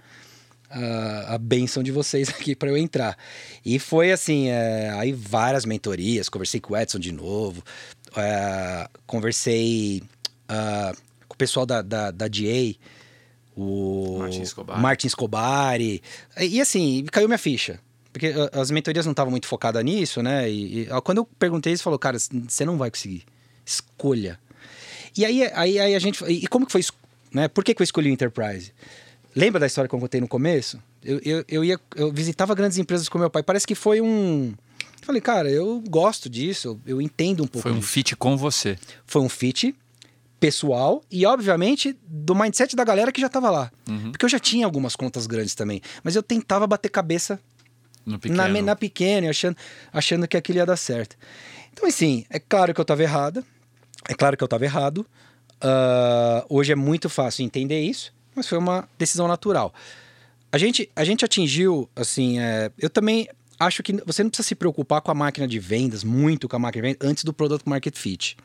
a, a benção de vocês aqui para eu entrar. E foi assim, é, aí várias mentorias, conversei com o Edson de novo, é, conversei ah, com o pessoal da, da, da DA, o Martin Escobar. Martin Escobar e, e assim, caiu minha ficha. Porque ah, as mentorias não estavam muito focadas nisso, né? E, e, ah, quando eu perguntei, eles falaram, cara, você não vai conseguir. Escolha. E aí, aí, aí a gente. E como que foi isso? Né? Por que, que eu escolhi o Enterprise? Lembra da história que eu contei no começo? Eu, eu, eu, ia, eu visitava grandes empresas com meu pai. Parece que foi um. Eu falei, cara, eu gosto disso, eu entendo um pouco Foi um disso. fit com você. Foi um fit pessoal e, obviamente, do mindset da galera que já tava lá. Porque eu já tinha algumas contas grandes também. Mas eu tentava bater cabeça. Na, na pequena, achando, achando que aquilo ia dar certo. Então, assim, é claro que eu estava errada. É claro que eu estava errado. Ah, hoje é muito fácil entender isso, mas foi uma decisão natural. A gente, a gente atingiu, assim, é, eu também acho que você não precisa se preocupar com a máquina de vendas, muito com a máquina de vendas, antes do Product Market Fit.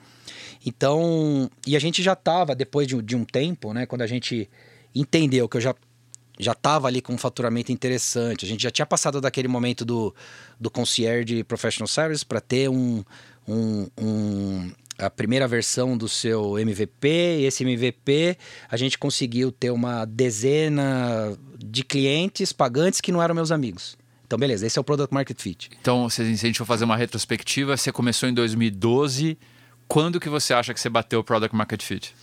Então, e a gente já estava, depois de, um- de um tempo, né, quando a gente entendeu que eu já já estava ali com um faturamento interessante. A gente já tinha passado daquele momento do, do concierge de professional service para ter um, um, um- a primeira versão do seu MVP. E esse MVP a gente conseguiu ter uma dezena de clientes pagantes que não eram meus amigos. Então, beleza, esse é o Product Market Fit. Então, se a gente for fazer uma retrospectiva, você começou em 2012. Quando que você acha que você bateu o Product Market Fit?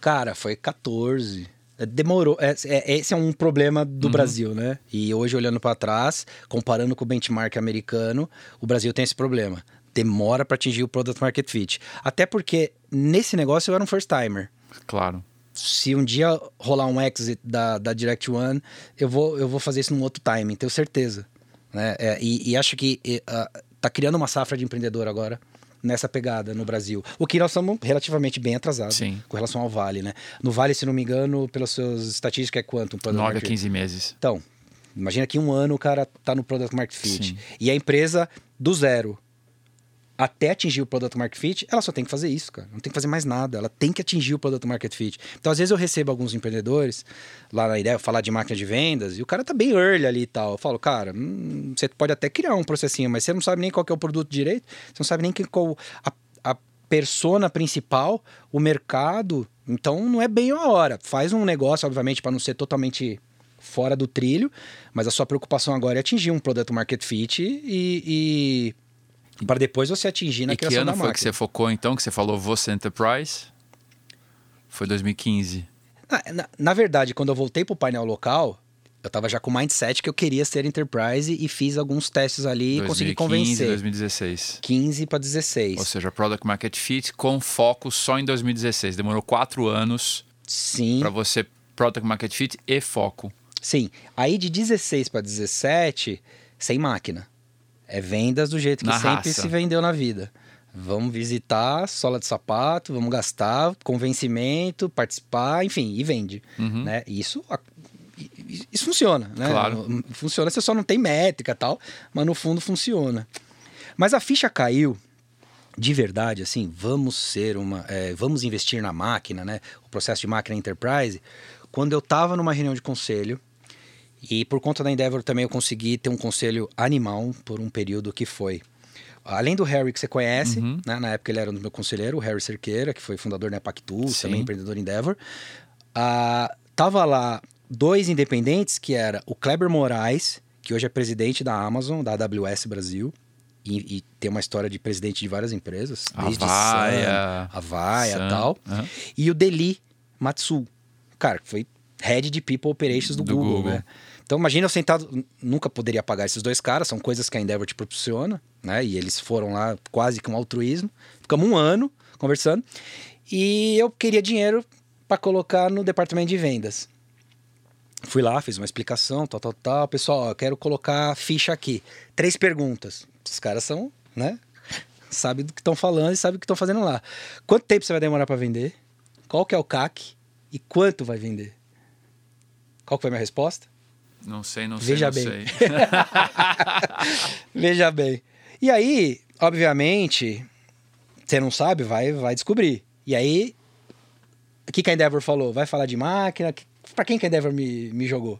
Cara, foi 14. Demorou. É- é- esse é um problema do Brasil, né? E hoje, olhando para trás, comparando com o benchmark americano, o Brasil tem esse problema. Demora para atingir o Product Market Fit. Até porque nesse negócio eu era um first timer. Claro. Se um dia rolar um exit da, da Direct One, eu vou, eu vou fazer isso num outro time, tenho certeza. Né? É, e, e acho que e, ah, tá criando uma safra de empreendedor agora nessa pegada no Brasil. O que nós estamos relativamente bem atrasados Sim. com relação ao Vale, né? No Vale, se não me engano, pelas suas estatísticas, é quanto? Um product 9 a market- 15 meses. Então, imagina que um ano o cara tá no Product Market Fit. Sim. E a empresa do zero até atingir o Product Market Fit, ela só tem que fazer isso, cara. Não tem que fazer mais nada. Ela tem que atingir o Product Market Fit. Então, às vezes, eu recebo alguns empreendedores lá na ideia, falar de máquina de vendas, e o cara tá bem early ali e tal. Eu falo, cara, hum, você pode até criar um processinho, mas você não sabe nem qual é o produto direito, você não sabe nem qual a, a persona principal, o mercado. Então, não é bem a hora. Faz um negócio, obviamente, para não ser totalmente fora do trilho, mas a sua preocupação agora é atingir um Product Market Fit e, e para depois você atingir na e criação que ano da foi que você focou então, que você falou você Enterprise? Foi 2015. Na, na, na verdade, quando eu voltei pro painel local, eu tava já com o mindset que eu queria ser Enterprise e fiz alguns testes ali e 2015, consegui convencer. 2016. 15 para 16. Ou seja, Product Market Fit com foco só em 2016. Demorou quatro anos Sim, para você Product Market Fit e foco. sim. Aí de 16 para 17, sem máquina. É vendas do jeito que Na sempre raça. se vendeu na vida. Vamos visitar, sola de sapato, vamos gastar, convencimento, participar, enfim, e vende. Uhum. Né? Isso, isso funciona, né? Claro. No- Funciona, você só não tem métrica e tal, mas no fundo funciona. Mas a ficha caiu de verdade, assim, vamos ser uma. é, vamos investir na máquina, né? O processo de máquina enterprise. Quando eu estava numa reunião de conselho, e por conta da Endeavor também eu consegui ter um conselho animal por um período que foi. Além do Harry que você conhece, Uhum. né? na época ele era o meu conselheiro, o Harry Cerqueira, que foi fundador da Pactu, Sim. também empreendedor Endeavor. Ah, tava lá dois independentes, que era o Kleber Moraes, que hoje é presidente da Amazon, da AWS Brasil, e, e tem uma história de presidente de várias empresas, desde Avaya, Sun, Avaya Sun, e tal. aham. E o Deli Matsu, cara, que foi head de People Operations do, Do Google, Google. né? Então imagina eu sentado, nunca poderia pagar esses dois caras, são coisas que a Endeavor te proporciona, né? E eles foram lá quase com altruísmo. Ficamos um ano conversando e eu queria dinheiro para colocar no departamento de vendas. Fui lá, fiz uma explicação, tal, tal, tal. Pessoal, eu quero colocar ficha aqui. Três perguntas. Os caras são, né? Sabe do que estão falando e sabe o que estão fazendo lá. Quanto tempo você vai demorar para vender? Qual que é o CAC? E quanto vai vender? Qual que foi a minha resposta? Não sei, não Veja sei, bem. não sei. Veja bem. E aí, obviamente, você não sabe, vai, vai descobrir. E aí, o que, que a Endeavor falou? Vai falar de máquina? Para quem que a Endeavor me, me jogou?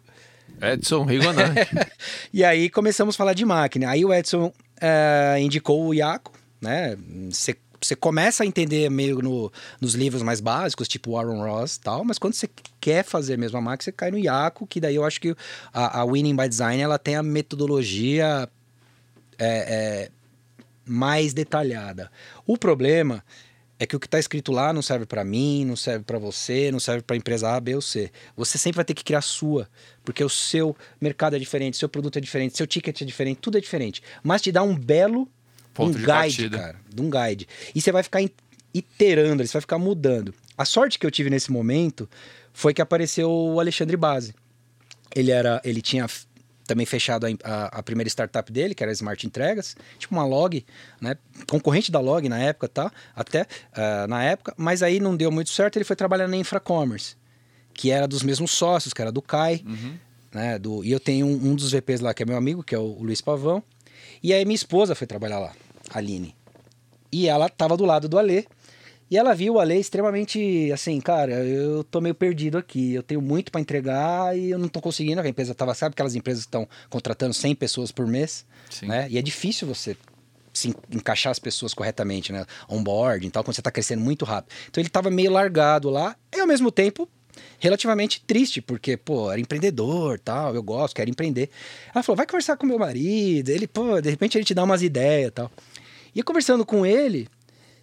Edson Rigonati. E aí começamos a falar de máquina. Aí o Edson eh, indicou o Iaco, né? Você você começa a entender meio no, nos livros mais básicos, tipo Aaron Ross e tal, mas quando você quer fazer mesmo a máquina, você cai no Iaco, que daí eu acho que a, a Winning by Design ela tem a metodologia é, é, mais detalhada. O problema é que o que está escrito lá não serve para mim, não serve para você, não serve para empresa A, B ou C. Você sempre vai ter que criar a sua, porque o seu mercado é diferente, seu produto é diferente, seu ticket é diferente, tudo é diferente. Mas te dá um belo Ponto um de guide, partida. cara, de um guide. E você vai ficar iterando, você vai ficar mudando. A sorte que eu tive nesse momento foi que apareceu o Alexandre Base. Ele era, ele tinha também fechado a, a- a primeira startup dele, que era a Smart Entregas, tipo uma Log, né? Concorrente da Log na época, tá? Até ah, na época, mas aí não deu muito certo, ele foi trabalhar na Infracommerce, que era dos mesmos sócios, que era do Kai, Uhum. né? Do, e eu tenho um, um dos VPs lá que é meu amigo, que é o, o Luiz Pavão. E aí minha esposa foi trabalhar lá, a Aline. E ela tava do lado do Alê. E ela viu o Alê extremamente assim, cara, eu tô meio perdido aqui, eu tenho muito para entregar e eu não tô conseguindo. A empresa tava, sabe aquelas empresas que estão contratando 100 pessoas por mês, Sim. né? E é difícil você se en- encaixar as pessoas corretamente, né? Onboarding e tal, quando você tá crescendo muito rápido. Então ele tava meio largado lá e ao mesmo tempo relativamente triste, porque, pô, era empreendedor, tal, eu gosto, quero empreender. Ela falou, vai conversar com meu marido. Ele, pô, de repente ele te dá umas ideias, tal. E conversando com ele,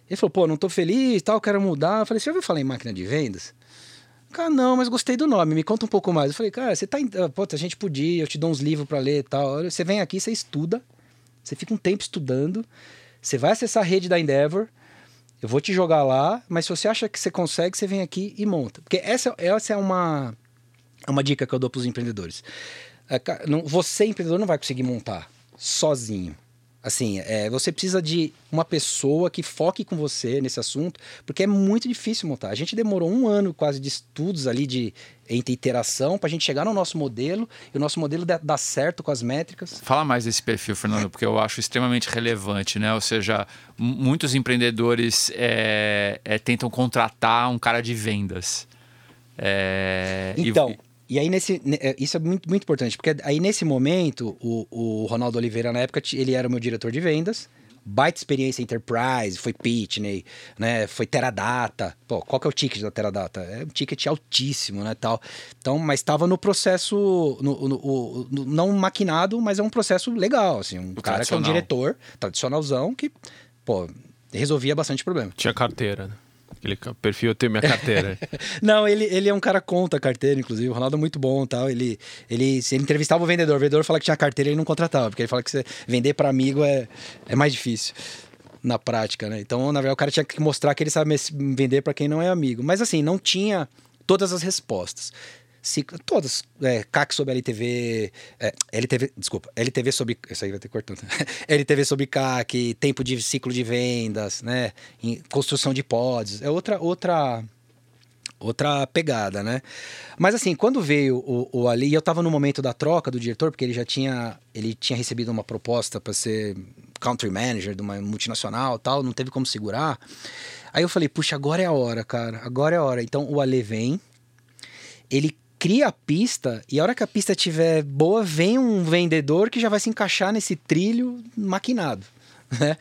ele falou, pô, não tô feliz, tal, quero mudar. Eu falei, você ouviu falar em máquina de vendas? Cara, não, mas gostei do nome, me conta um pouco mais. Eu falei, cara, você tá. ah, Pô, a gente podia, eu te dou uns livros pra ler e tal. Você vem aqui, você estuda, você fica um tempo estudando, você vai acessar a rede da Endeavor, eu vou te jogar lá, mas se você acha que você consegue, você vem aqui e monta. Porque essa, essa é uma, é uma dica que eu dou pros empreendedores. É, Você, empreendedor, não vai conseguir montar sozinho. Assim, é, você precisa de uma pessoa que foque com você nesse assunto, porque é muito difícil montar. A gente demorou um ano quase de estudos ali de entre iteração para a gente chegar no nosso modelo e o nosso modelo dá certo com as métricas. Fala mais desse perfil, Fernando, porque eu acho extremamente relevante, né? Ou seja, muitos empreendedores é, é, tentam contratar um cara de vendas. É, então, e... E aí, nesse, é, isso é muito, muito importante, porque aí nesse momento, o, o Ronaldo Oliveira, na época, ele era o meu diretor de vendas, baita experiência enterprise, foi Pitney, né, foi Teradata. Pô, qual que é o ticket da Teradata? É um ticket altíssimo, né, tal. Então, mas estava no processo, no, no, no, não maquinado, mas é um processo legal, assim, um o cara que é um diretor tradicionalzão que, pô, resolvia bastante problema. Tinha carteira, né? Aquele perfil, eu tenho minha carteira. não, ele, ele é um cara conta a carteira, inclusive. O Ronaldo é muito bom tal. Ele, ele, se ele entrevistava o vendedor, o vendedor fala que tinha carteira, ele não contratava, porque ele fala que você vender para amigo é, é mais difícil na prática, né? Então, na verdade, o cara tinha que mostrar que ele sabe vender para quem não é amigo. Mas assim, não tinha todas as respostas ciclo, todas, é, CAC sobre LTV, é, LTV, desculpa, LTV sobre, isso aí vai ter cortando, LTV sobre CAC, tempo de ciclo de vendas, né, construção de pods, é outra, outra, outra pegada, né? Mas assim, quando veio o, o Ali, eu estava no momento da troca do diretor, porque ele já tinha, ele tinha recebido uma proposta para ser country manager de uma multinacional tal, não teve como segurar. Aí eu falei, puxa, agora é a hora, cara, agora é a hora. Então o Ale vem, ele cria a pista e a hora que a pista estiver boa, vem um vendedor que já vai se encaixar nesse trilho maquinado, né?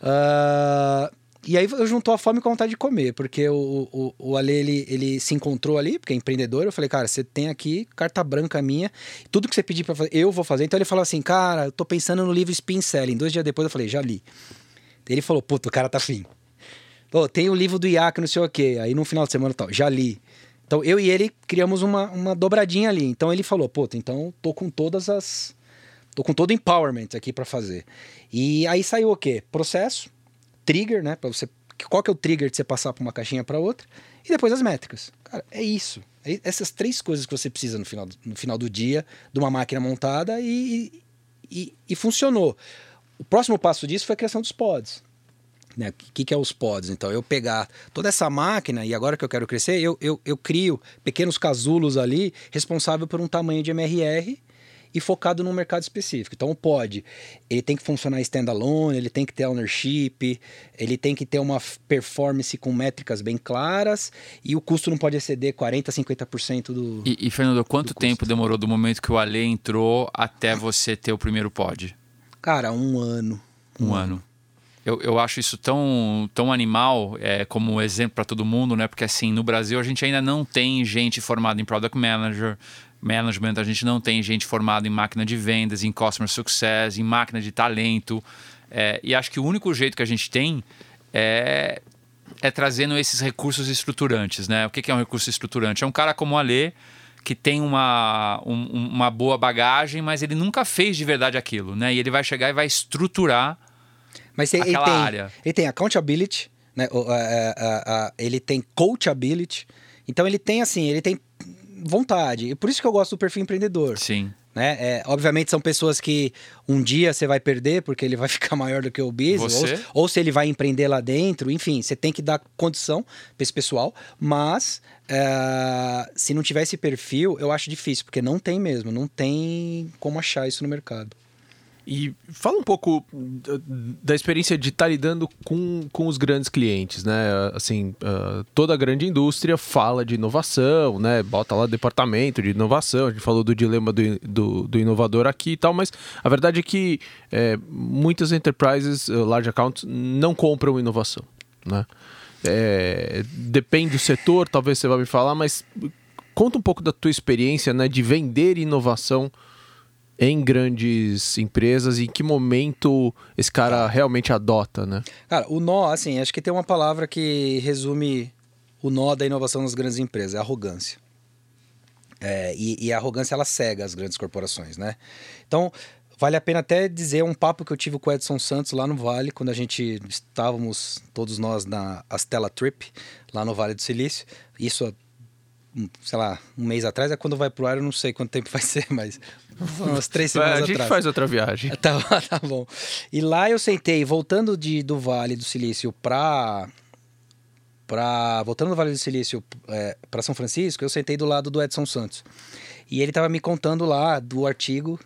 Uh, e aí eu juntou a fome com a vontade de comer, porque o, o, o Ale, ele, ele se encontrou ali, porque é empreendedor, eu falei, cara, você tem aqui carta branca minha, tudo que você pedir para fazer, eu vou fazer. Então ele falou assim, cara, eu tô pensando no livro Spin Selling. Dois dias depois eu falei, já li. Ele falou, puta, o cara tá fim. Pô, tem o livro do IAC, não sei o quê. Aí no final de semana tal, já li. Então eu e ele criamos uma, uma dobradinha ali. Então ele falou: puta, então tô com todas as. tô com todo o empowerment aqui para fazer. E aí saiu o quê? Processo, trigger, né? Para você. Qual que é o trigger de você passar para uma caixinha para outra? E depois as métricas. Cara, é isso. É essas três coisas que você precisa no final, no final do dia de uma máquina montada e, e, e funcionou. O próximo passo disso foi a criação dos pods. Né? O que, que é os pods? Então, eu pegar toda essa máquina e agora que eu quero crescer, eu, eu, eu crio pequenos casulos ali responsável por um tamanho de MRR e focado num mercado específico. Então, o pod, ele tem que funcionar standalone, ele tem que ter ownership, ele tem que ter uma performance com métricas bem claras e o custo não pode exceder 40%, 50% do. E, e Fernando, quanto tempo demorou do momento que o Ale entrou até você ter o primeiro pod? Cara, um ano. Um, um ano. ano. Eu, eu acho isso tão, tão animal é, como exemplo para todo mundo, né? Porque assim, no Brasil a gente ainda não tem gente formada em Product Manager, Management, a gente não tem gente formada em máquina de vendas, em Customer Success, em máquina de talento. É, e acho que o único jeito que a gente tem é, é trazendo esses recursos estruturantes, né? O que é um recurso estruturante? É um cara como o Alê, que tem uma, um, uma boa bagagem, mas ele nunca fez de verdade aquilo, né? E ele vai chegar e vai estruturar mas ele, tem, área. ele tem accountability, né? ele tem coachability. Então ele tem assim, ele tem vontade. E por isso que eu gosto do perfil empreendedor. Sim. Né? É, obviamente são pessoas que um dia você vai perder porque ele vai ficar maior do que o business, ou, ou, se ele vai empreender lá dentro, enfim, você tem que dar condição para esse pessoal, mas é, se não tiver esse perfil, eu acho difícil, porque não tem mesmo, não tem como achar isso no mercado. E fala um pouco da experiência de estar tá lidando com, com os grandes clientes, né? Assim, uh, toda a grande indústria fala de inovação, né? Bota lá departamento de inovação, a gente falou do dilema do, do, do inovador aqui e tal, mas a verdade é que é, muitas enterprises, uh, large accounts, não compram inovação, né? É, depende do setor, talvez você vá me falar, mas conta um pouco da tua experiência né, de vender inovação em grandes empresas e em que momento esse cara realmente adota, né? Cara, o nó, assim, acho que tem uma palavra que resume o nó da inovação nas grandes empresas, é arrogância. É, e, e, a arrogância, ela cega as grandes corporações, né? Então, vale a pena até dizer um papo que eu tive com o Edson Santos lá no Vale, quando a gente estávamos, todos nós, na Astela Trip, lá no Vale do Silício. Isso há sei lá, um mês atrás. É quando vai pro ar, eu não sei quanto tempo vai ser, mas umas três semanas a gente atrás. faz outra viagem. Tá, tá bom. E lá eu sentei, voltando de, do Vale do Silício pra. pra voltando do Vale do Silício é, para São Francisco, eu sentei do lado do Edson Santos. E ele tava me contando lá do artigo,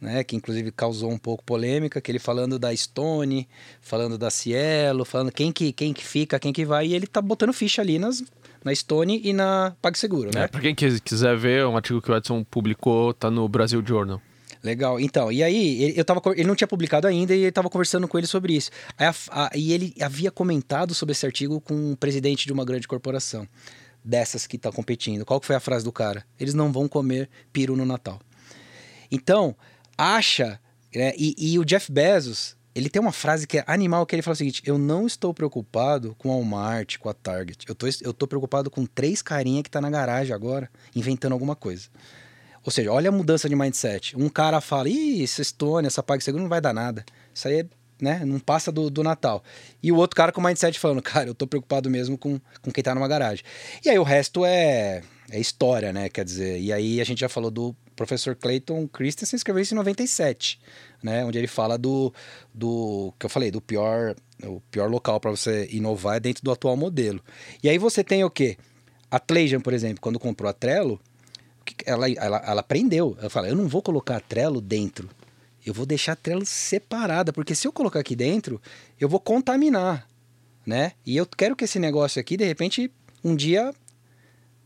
né, que inclusive causou um pouco polêmica, que ele falando da Stone, falando da Cielo, falando quem que, quem que fica, quem que vai, e ele tá botando ficha ali nas, na Stone e na PagSeguro, né? É, pra quem quis- quiser ver, um artigo que o Edson publicou tá no Brasil Journal. Legal. Então, e aí, ele, eu tava, ele não tinha publicado ainda e ele tava conversando com ele sobre isso. A- a- e ele havia comentado sobre esse artigo com o presidente de uma grande corporação, dessas que tá competindo. Qual que foi a frase do cara? Eles não vão comer peru no Natal. Então, acha. né, e, e o Jeff Bezos, ele tem uma frase que é animal, que ele fala o seguinte: Eu não estou preocupado com a Walmart, com a Target. Eu tô, eu tô preocupado com três carinha que tá na garagem agora, inventando alguma coisa. Ou seja, olha a mudança de mindset. Um cara fala, ih, essa Stone, essa PagSeguro não vai dar nada. Isso aí, é, né, não passa do, do Natal. E o outro cara com mindset falando, cara, eu tô preocupado mesmo com, com quem tá numa garagem. E aí o resto é, é história, né, quer dizer. E aí a gente já falou do professor Clayton Christensen, escreveu isso em 97, né, onde ele fala do, do que eu falei, do pior, o pior local para você inovar é dentro do atual modelo. E aí você tem o quê? A Tleijan, por exemplo, quando comprou a Trello, ela, ela, ela aprendeu. Ela fala: eu não vou colocar a Trello dentro. Eu vou deixar a Trello separada, porque se eu colocar aqui dentro, eu vou contaminar, né? E eu quero que esse negócio aqui, de repente, um dia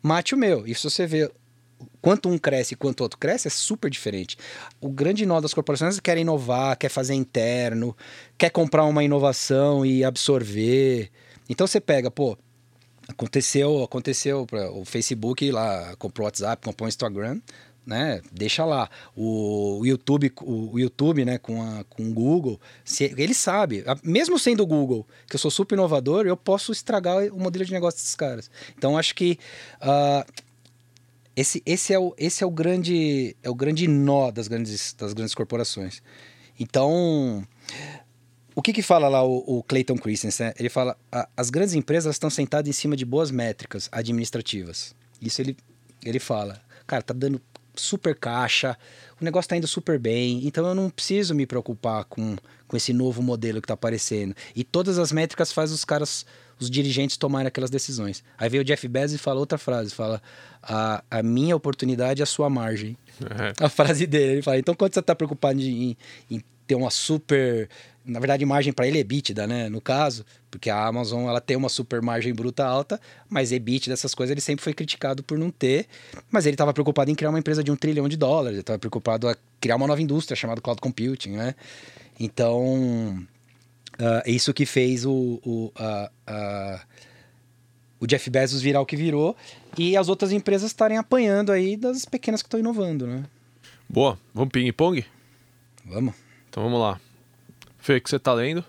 mate o meu. E se você vê quanto um cresce e quanto o outro cresce, é super diferente. O grande nó das corporações é quer inovar, quer fazer interno, quer comprar uma inovação e absorver. Então você pega, pô, Aconteceu, aconteceu o Facebook lá, comprou o WhatsApp, comprou o Instagram, né? Deixa lá. O, YouTube, o, YouTube, né, com, a, com o Google, se, ele sabe, mesmo sendo o Google, que eu sou super inovador, eu posso estragar o modelo de negócio desses caras. Então acho que ah, esse, esse, é o, esse é o grande é o grande nó das grandes, das grandes corporações. Então, o que que fala lá o, o Clayton Christensen? né? Ele fala, "A- as grandes empresas estão sentadas em cima de boas métricas administrativas. Isso ele, ele fala, cara, tá dando super caixa, o negócio tá indo super bem, então eu não preciso me preocupar com, com esse novo modelo que tá aparecendo. E todas as métricas faz os caras, os dirigentes tomarem aquelas decisões. Aí veio o Jeff Bezos e fala outra frase, fala, a, a minha oportunidade é a sua margem É. a frase dele. Ele fala, então quando você está preocupado em, em ter uma super... Na verdade, margem para ele é EBITDA, né? No caso, porque a Amazon ela tem uma super margem bruta alta, mas EBITDA dessas coisas ele sempre foi criticado por não ter. Mas ele estava preocupado em criar uma empresa de um trilhão de dólares, ele estava preocupado a criar uma nova indústria chamada cloud computing, né? Então, é isso que fez o, o, a- a- o Jeff Bezos virar o que virou e as outras empresas estarem apanhando aí das pequenas que estão inovando, né? Boa, vamos ping-pong? Vamos. Então vamos lá. Fê, o que você tá lendo?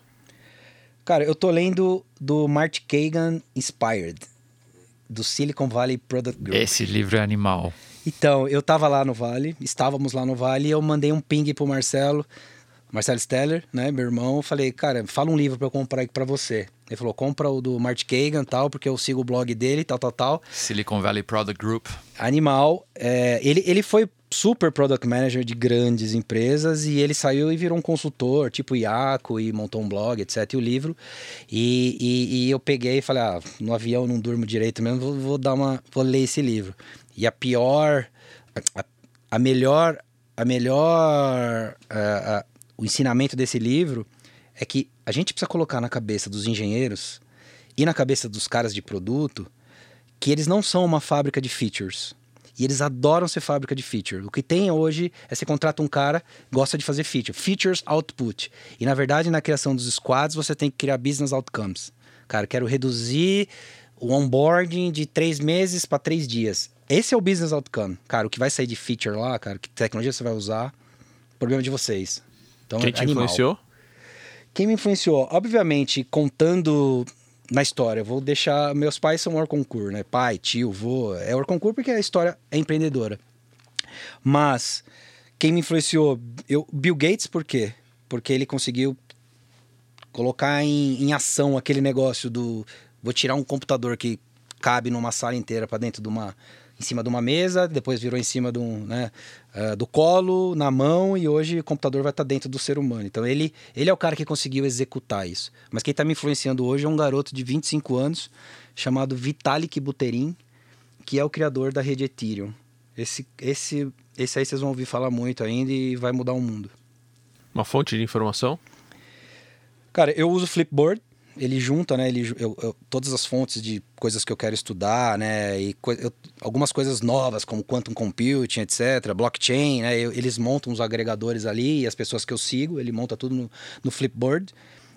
Cara, eu tô lendo do Mart Kagan Inspired, do Silicon Valley Product Group. Esse livro é animal. Então, eu tava lá no Vale, estávamos lá no Vale, e eu mandei um ping pro Marcelo, Marcelo Steller, né, meu irmão, falei, cara, fala um livro pra eu comprar aqui pra você. Ele falou, compra o do Mart Kagan tal, porque eu sigo o blog dele, tal, tal, tal. Silicon Valley Product Group. Animal. É, ele, ele foi super product manager de grandes empresas e ele saiu e virou um consultor, tipo Iaco, e montou um blog, etc. E o livro. E, e, e eu peguei e falei, ah, no avião não durmo direito mesmo, vou, vou dar uma. vou ler esse livro. E a pior. A, a melhor. A melhor. ah, ah, o ensinamento desse livro é que a gente precisa colocar na cabeça dos engenheiros e na cabeça dos caras de produto que eles não são uma fábrica de features. E eles adoram ser fábrica de feature. O que tem hoje é você contrata um cara gosta de fazer feature. Features output. E na verdade, na criação dos squads, você tem que criar business outcomes. Cara, quero reduzir o onboarding de três meses para três dias. Esse é o business outcome. Cara, o que vai sair de feature lá, cara, que tecnologia você vai usar, problema de vocês. Então, Quem é te animal. influenciou? Quem me influenciou? Obviamente, contando na história, vou deixar. Meus pais são Orconcourt, né? Pai, tio, vô. É Orconcourt porque a história é empreendedora. Mas quem me influenciou? Eu, Bill Gates, por quê? Porque ele conseguiu colocar em, em ação aquele negócio do. Vou tirar um computador que cabe numa sala inteira para dentro de uma. Em cima de uma mesa, depois virou em cima do, né, uh, do colo, na mão, e hoje o computador vai estar tá dentro do ser humano. Então ele, ele é o cara que conseguiu executar isso. Mas quem está me influenciando hoje é um garoto de 25 anos chamado Vitalik Buterin, que é o criador da rede Ethereum. Esse, esse, esse aí vocês vão ouvir falar muito ainda e vai mudar o mundo. Uma fonte de informação? Cara, eu uso Flipboard, ele junta, né? Ele, eu, eu, todas as fontes de coisas que eu quero estudar, né? E co eu, algumas coisas novas, como quantum computing, etc., blockchain, né? eles montam os agregadores ali e as pessoas que eu sigo, ele monta tudo no, no Flipboard.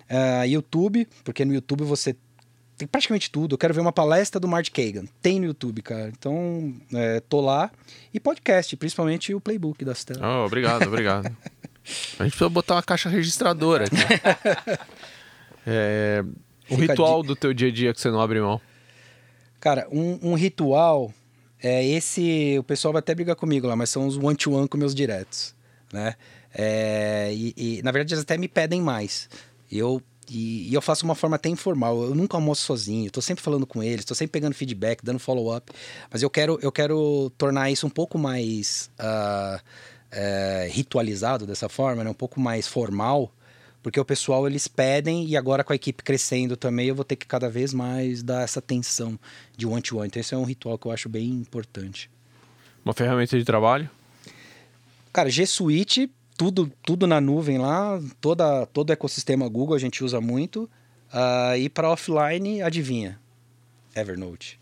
Uh, YouTube, porque no YouTube você tem praticamente tudo. Eu quero ver uma palestra do Mark Kagan. Tem no YouTube, cara. Então, é, tô lá. E podcast, principalmente o playbook da Stella. Oh, obrigado, obrigado. A gente precisa botar uma caixa registradora aqui. É, um Fica ritual do teu dia a dia que você não abre mão. Cara, um, um, ritual é esse. O pessoal vai até brigar comigo lá, mas são os one-to-one -one com meus diretos, né? É, e, e, na verdade eles até me pedem mais. Eu e, e, eu faço uma forma até informal. Eu nunca almoço sozinho. Estou sempre falando com eles, estou sempre pegando feedback, dando follow-up. Mas eu quero, eu quero tornar isso um pouco mais uh, uh, ritualizado dessa forma, né? um pouco mais formal porque o pessoal eles pedem e agora com a equipe crescendo também eu vou ter que cada vez mais dar essa atenção de one to one. Então esse é um ritual que eu acho bem importante. Uma ferramenta de trabalho? Cara, G Suite, tudo tudo na nuvem lá, toda todo o ecossistema Google a gente usa muito. Uh, e para offline, adivinha? Evernote.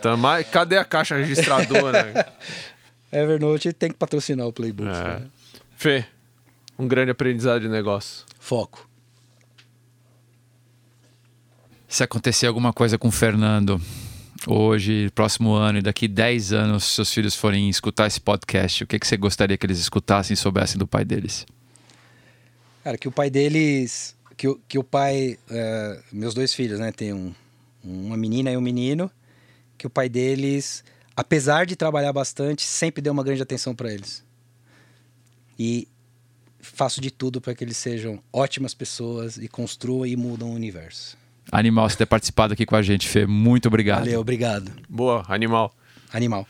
tá mais... Cadê a caixa registradora? Evernote tem que patrocinar o Playbook. É. Né? Fê, um grande aprendizado de negócio. Foco. Se acontecer alguma coisa com o Fernando hoje, próximo ano e daqui 10 anos, seus filhos forem escutar esse podcast, o que, que você gostaria que eles escutassem e soubessem do pai deles? Cara, que o pai deles. Que, o, que o pai. É, meus dois filhos, né? Tem um, uma menina e um menino. Que o pai deles, apesar de trabalhar bastante, sempre deu uma grande atenção para eles. E faço de tudo para que eles sejam ótimas pessoas e construam e mudam o universo. Animal, você ter participado aqui com a gente, Fê. Muito obrigado. Valeu, obrigado. Boa, animal. Animal.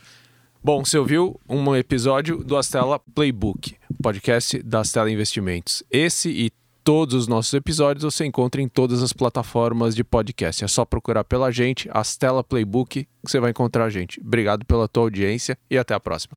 Bom, você ouviu um episódio do Astela Playbook, podcast da Astela Investimentos. Esse e todos os nossos episódios você encontra em todas as plataformas de podcast. É só procurar pela gente, Astela Playbook, que você vai encontrar a gente. Obrigado pela tua audiência e até a próxima.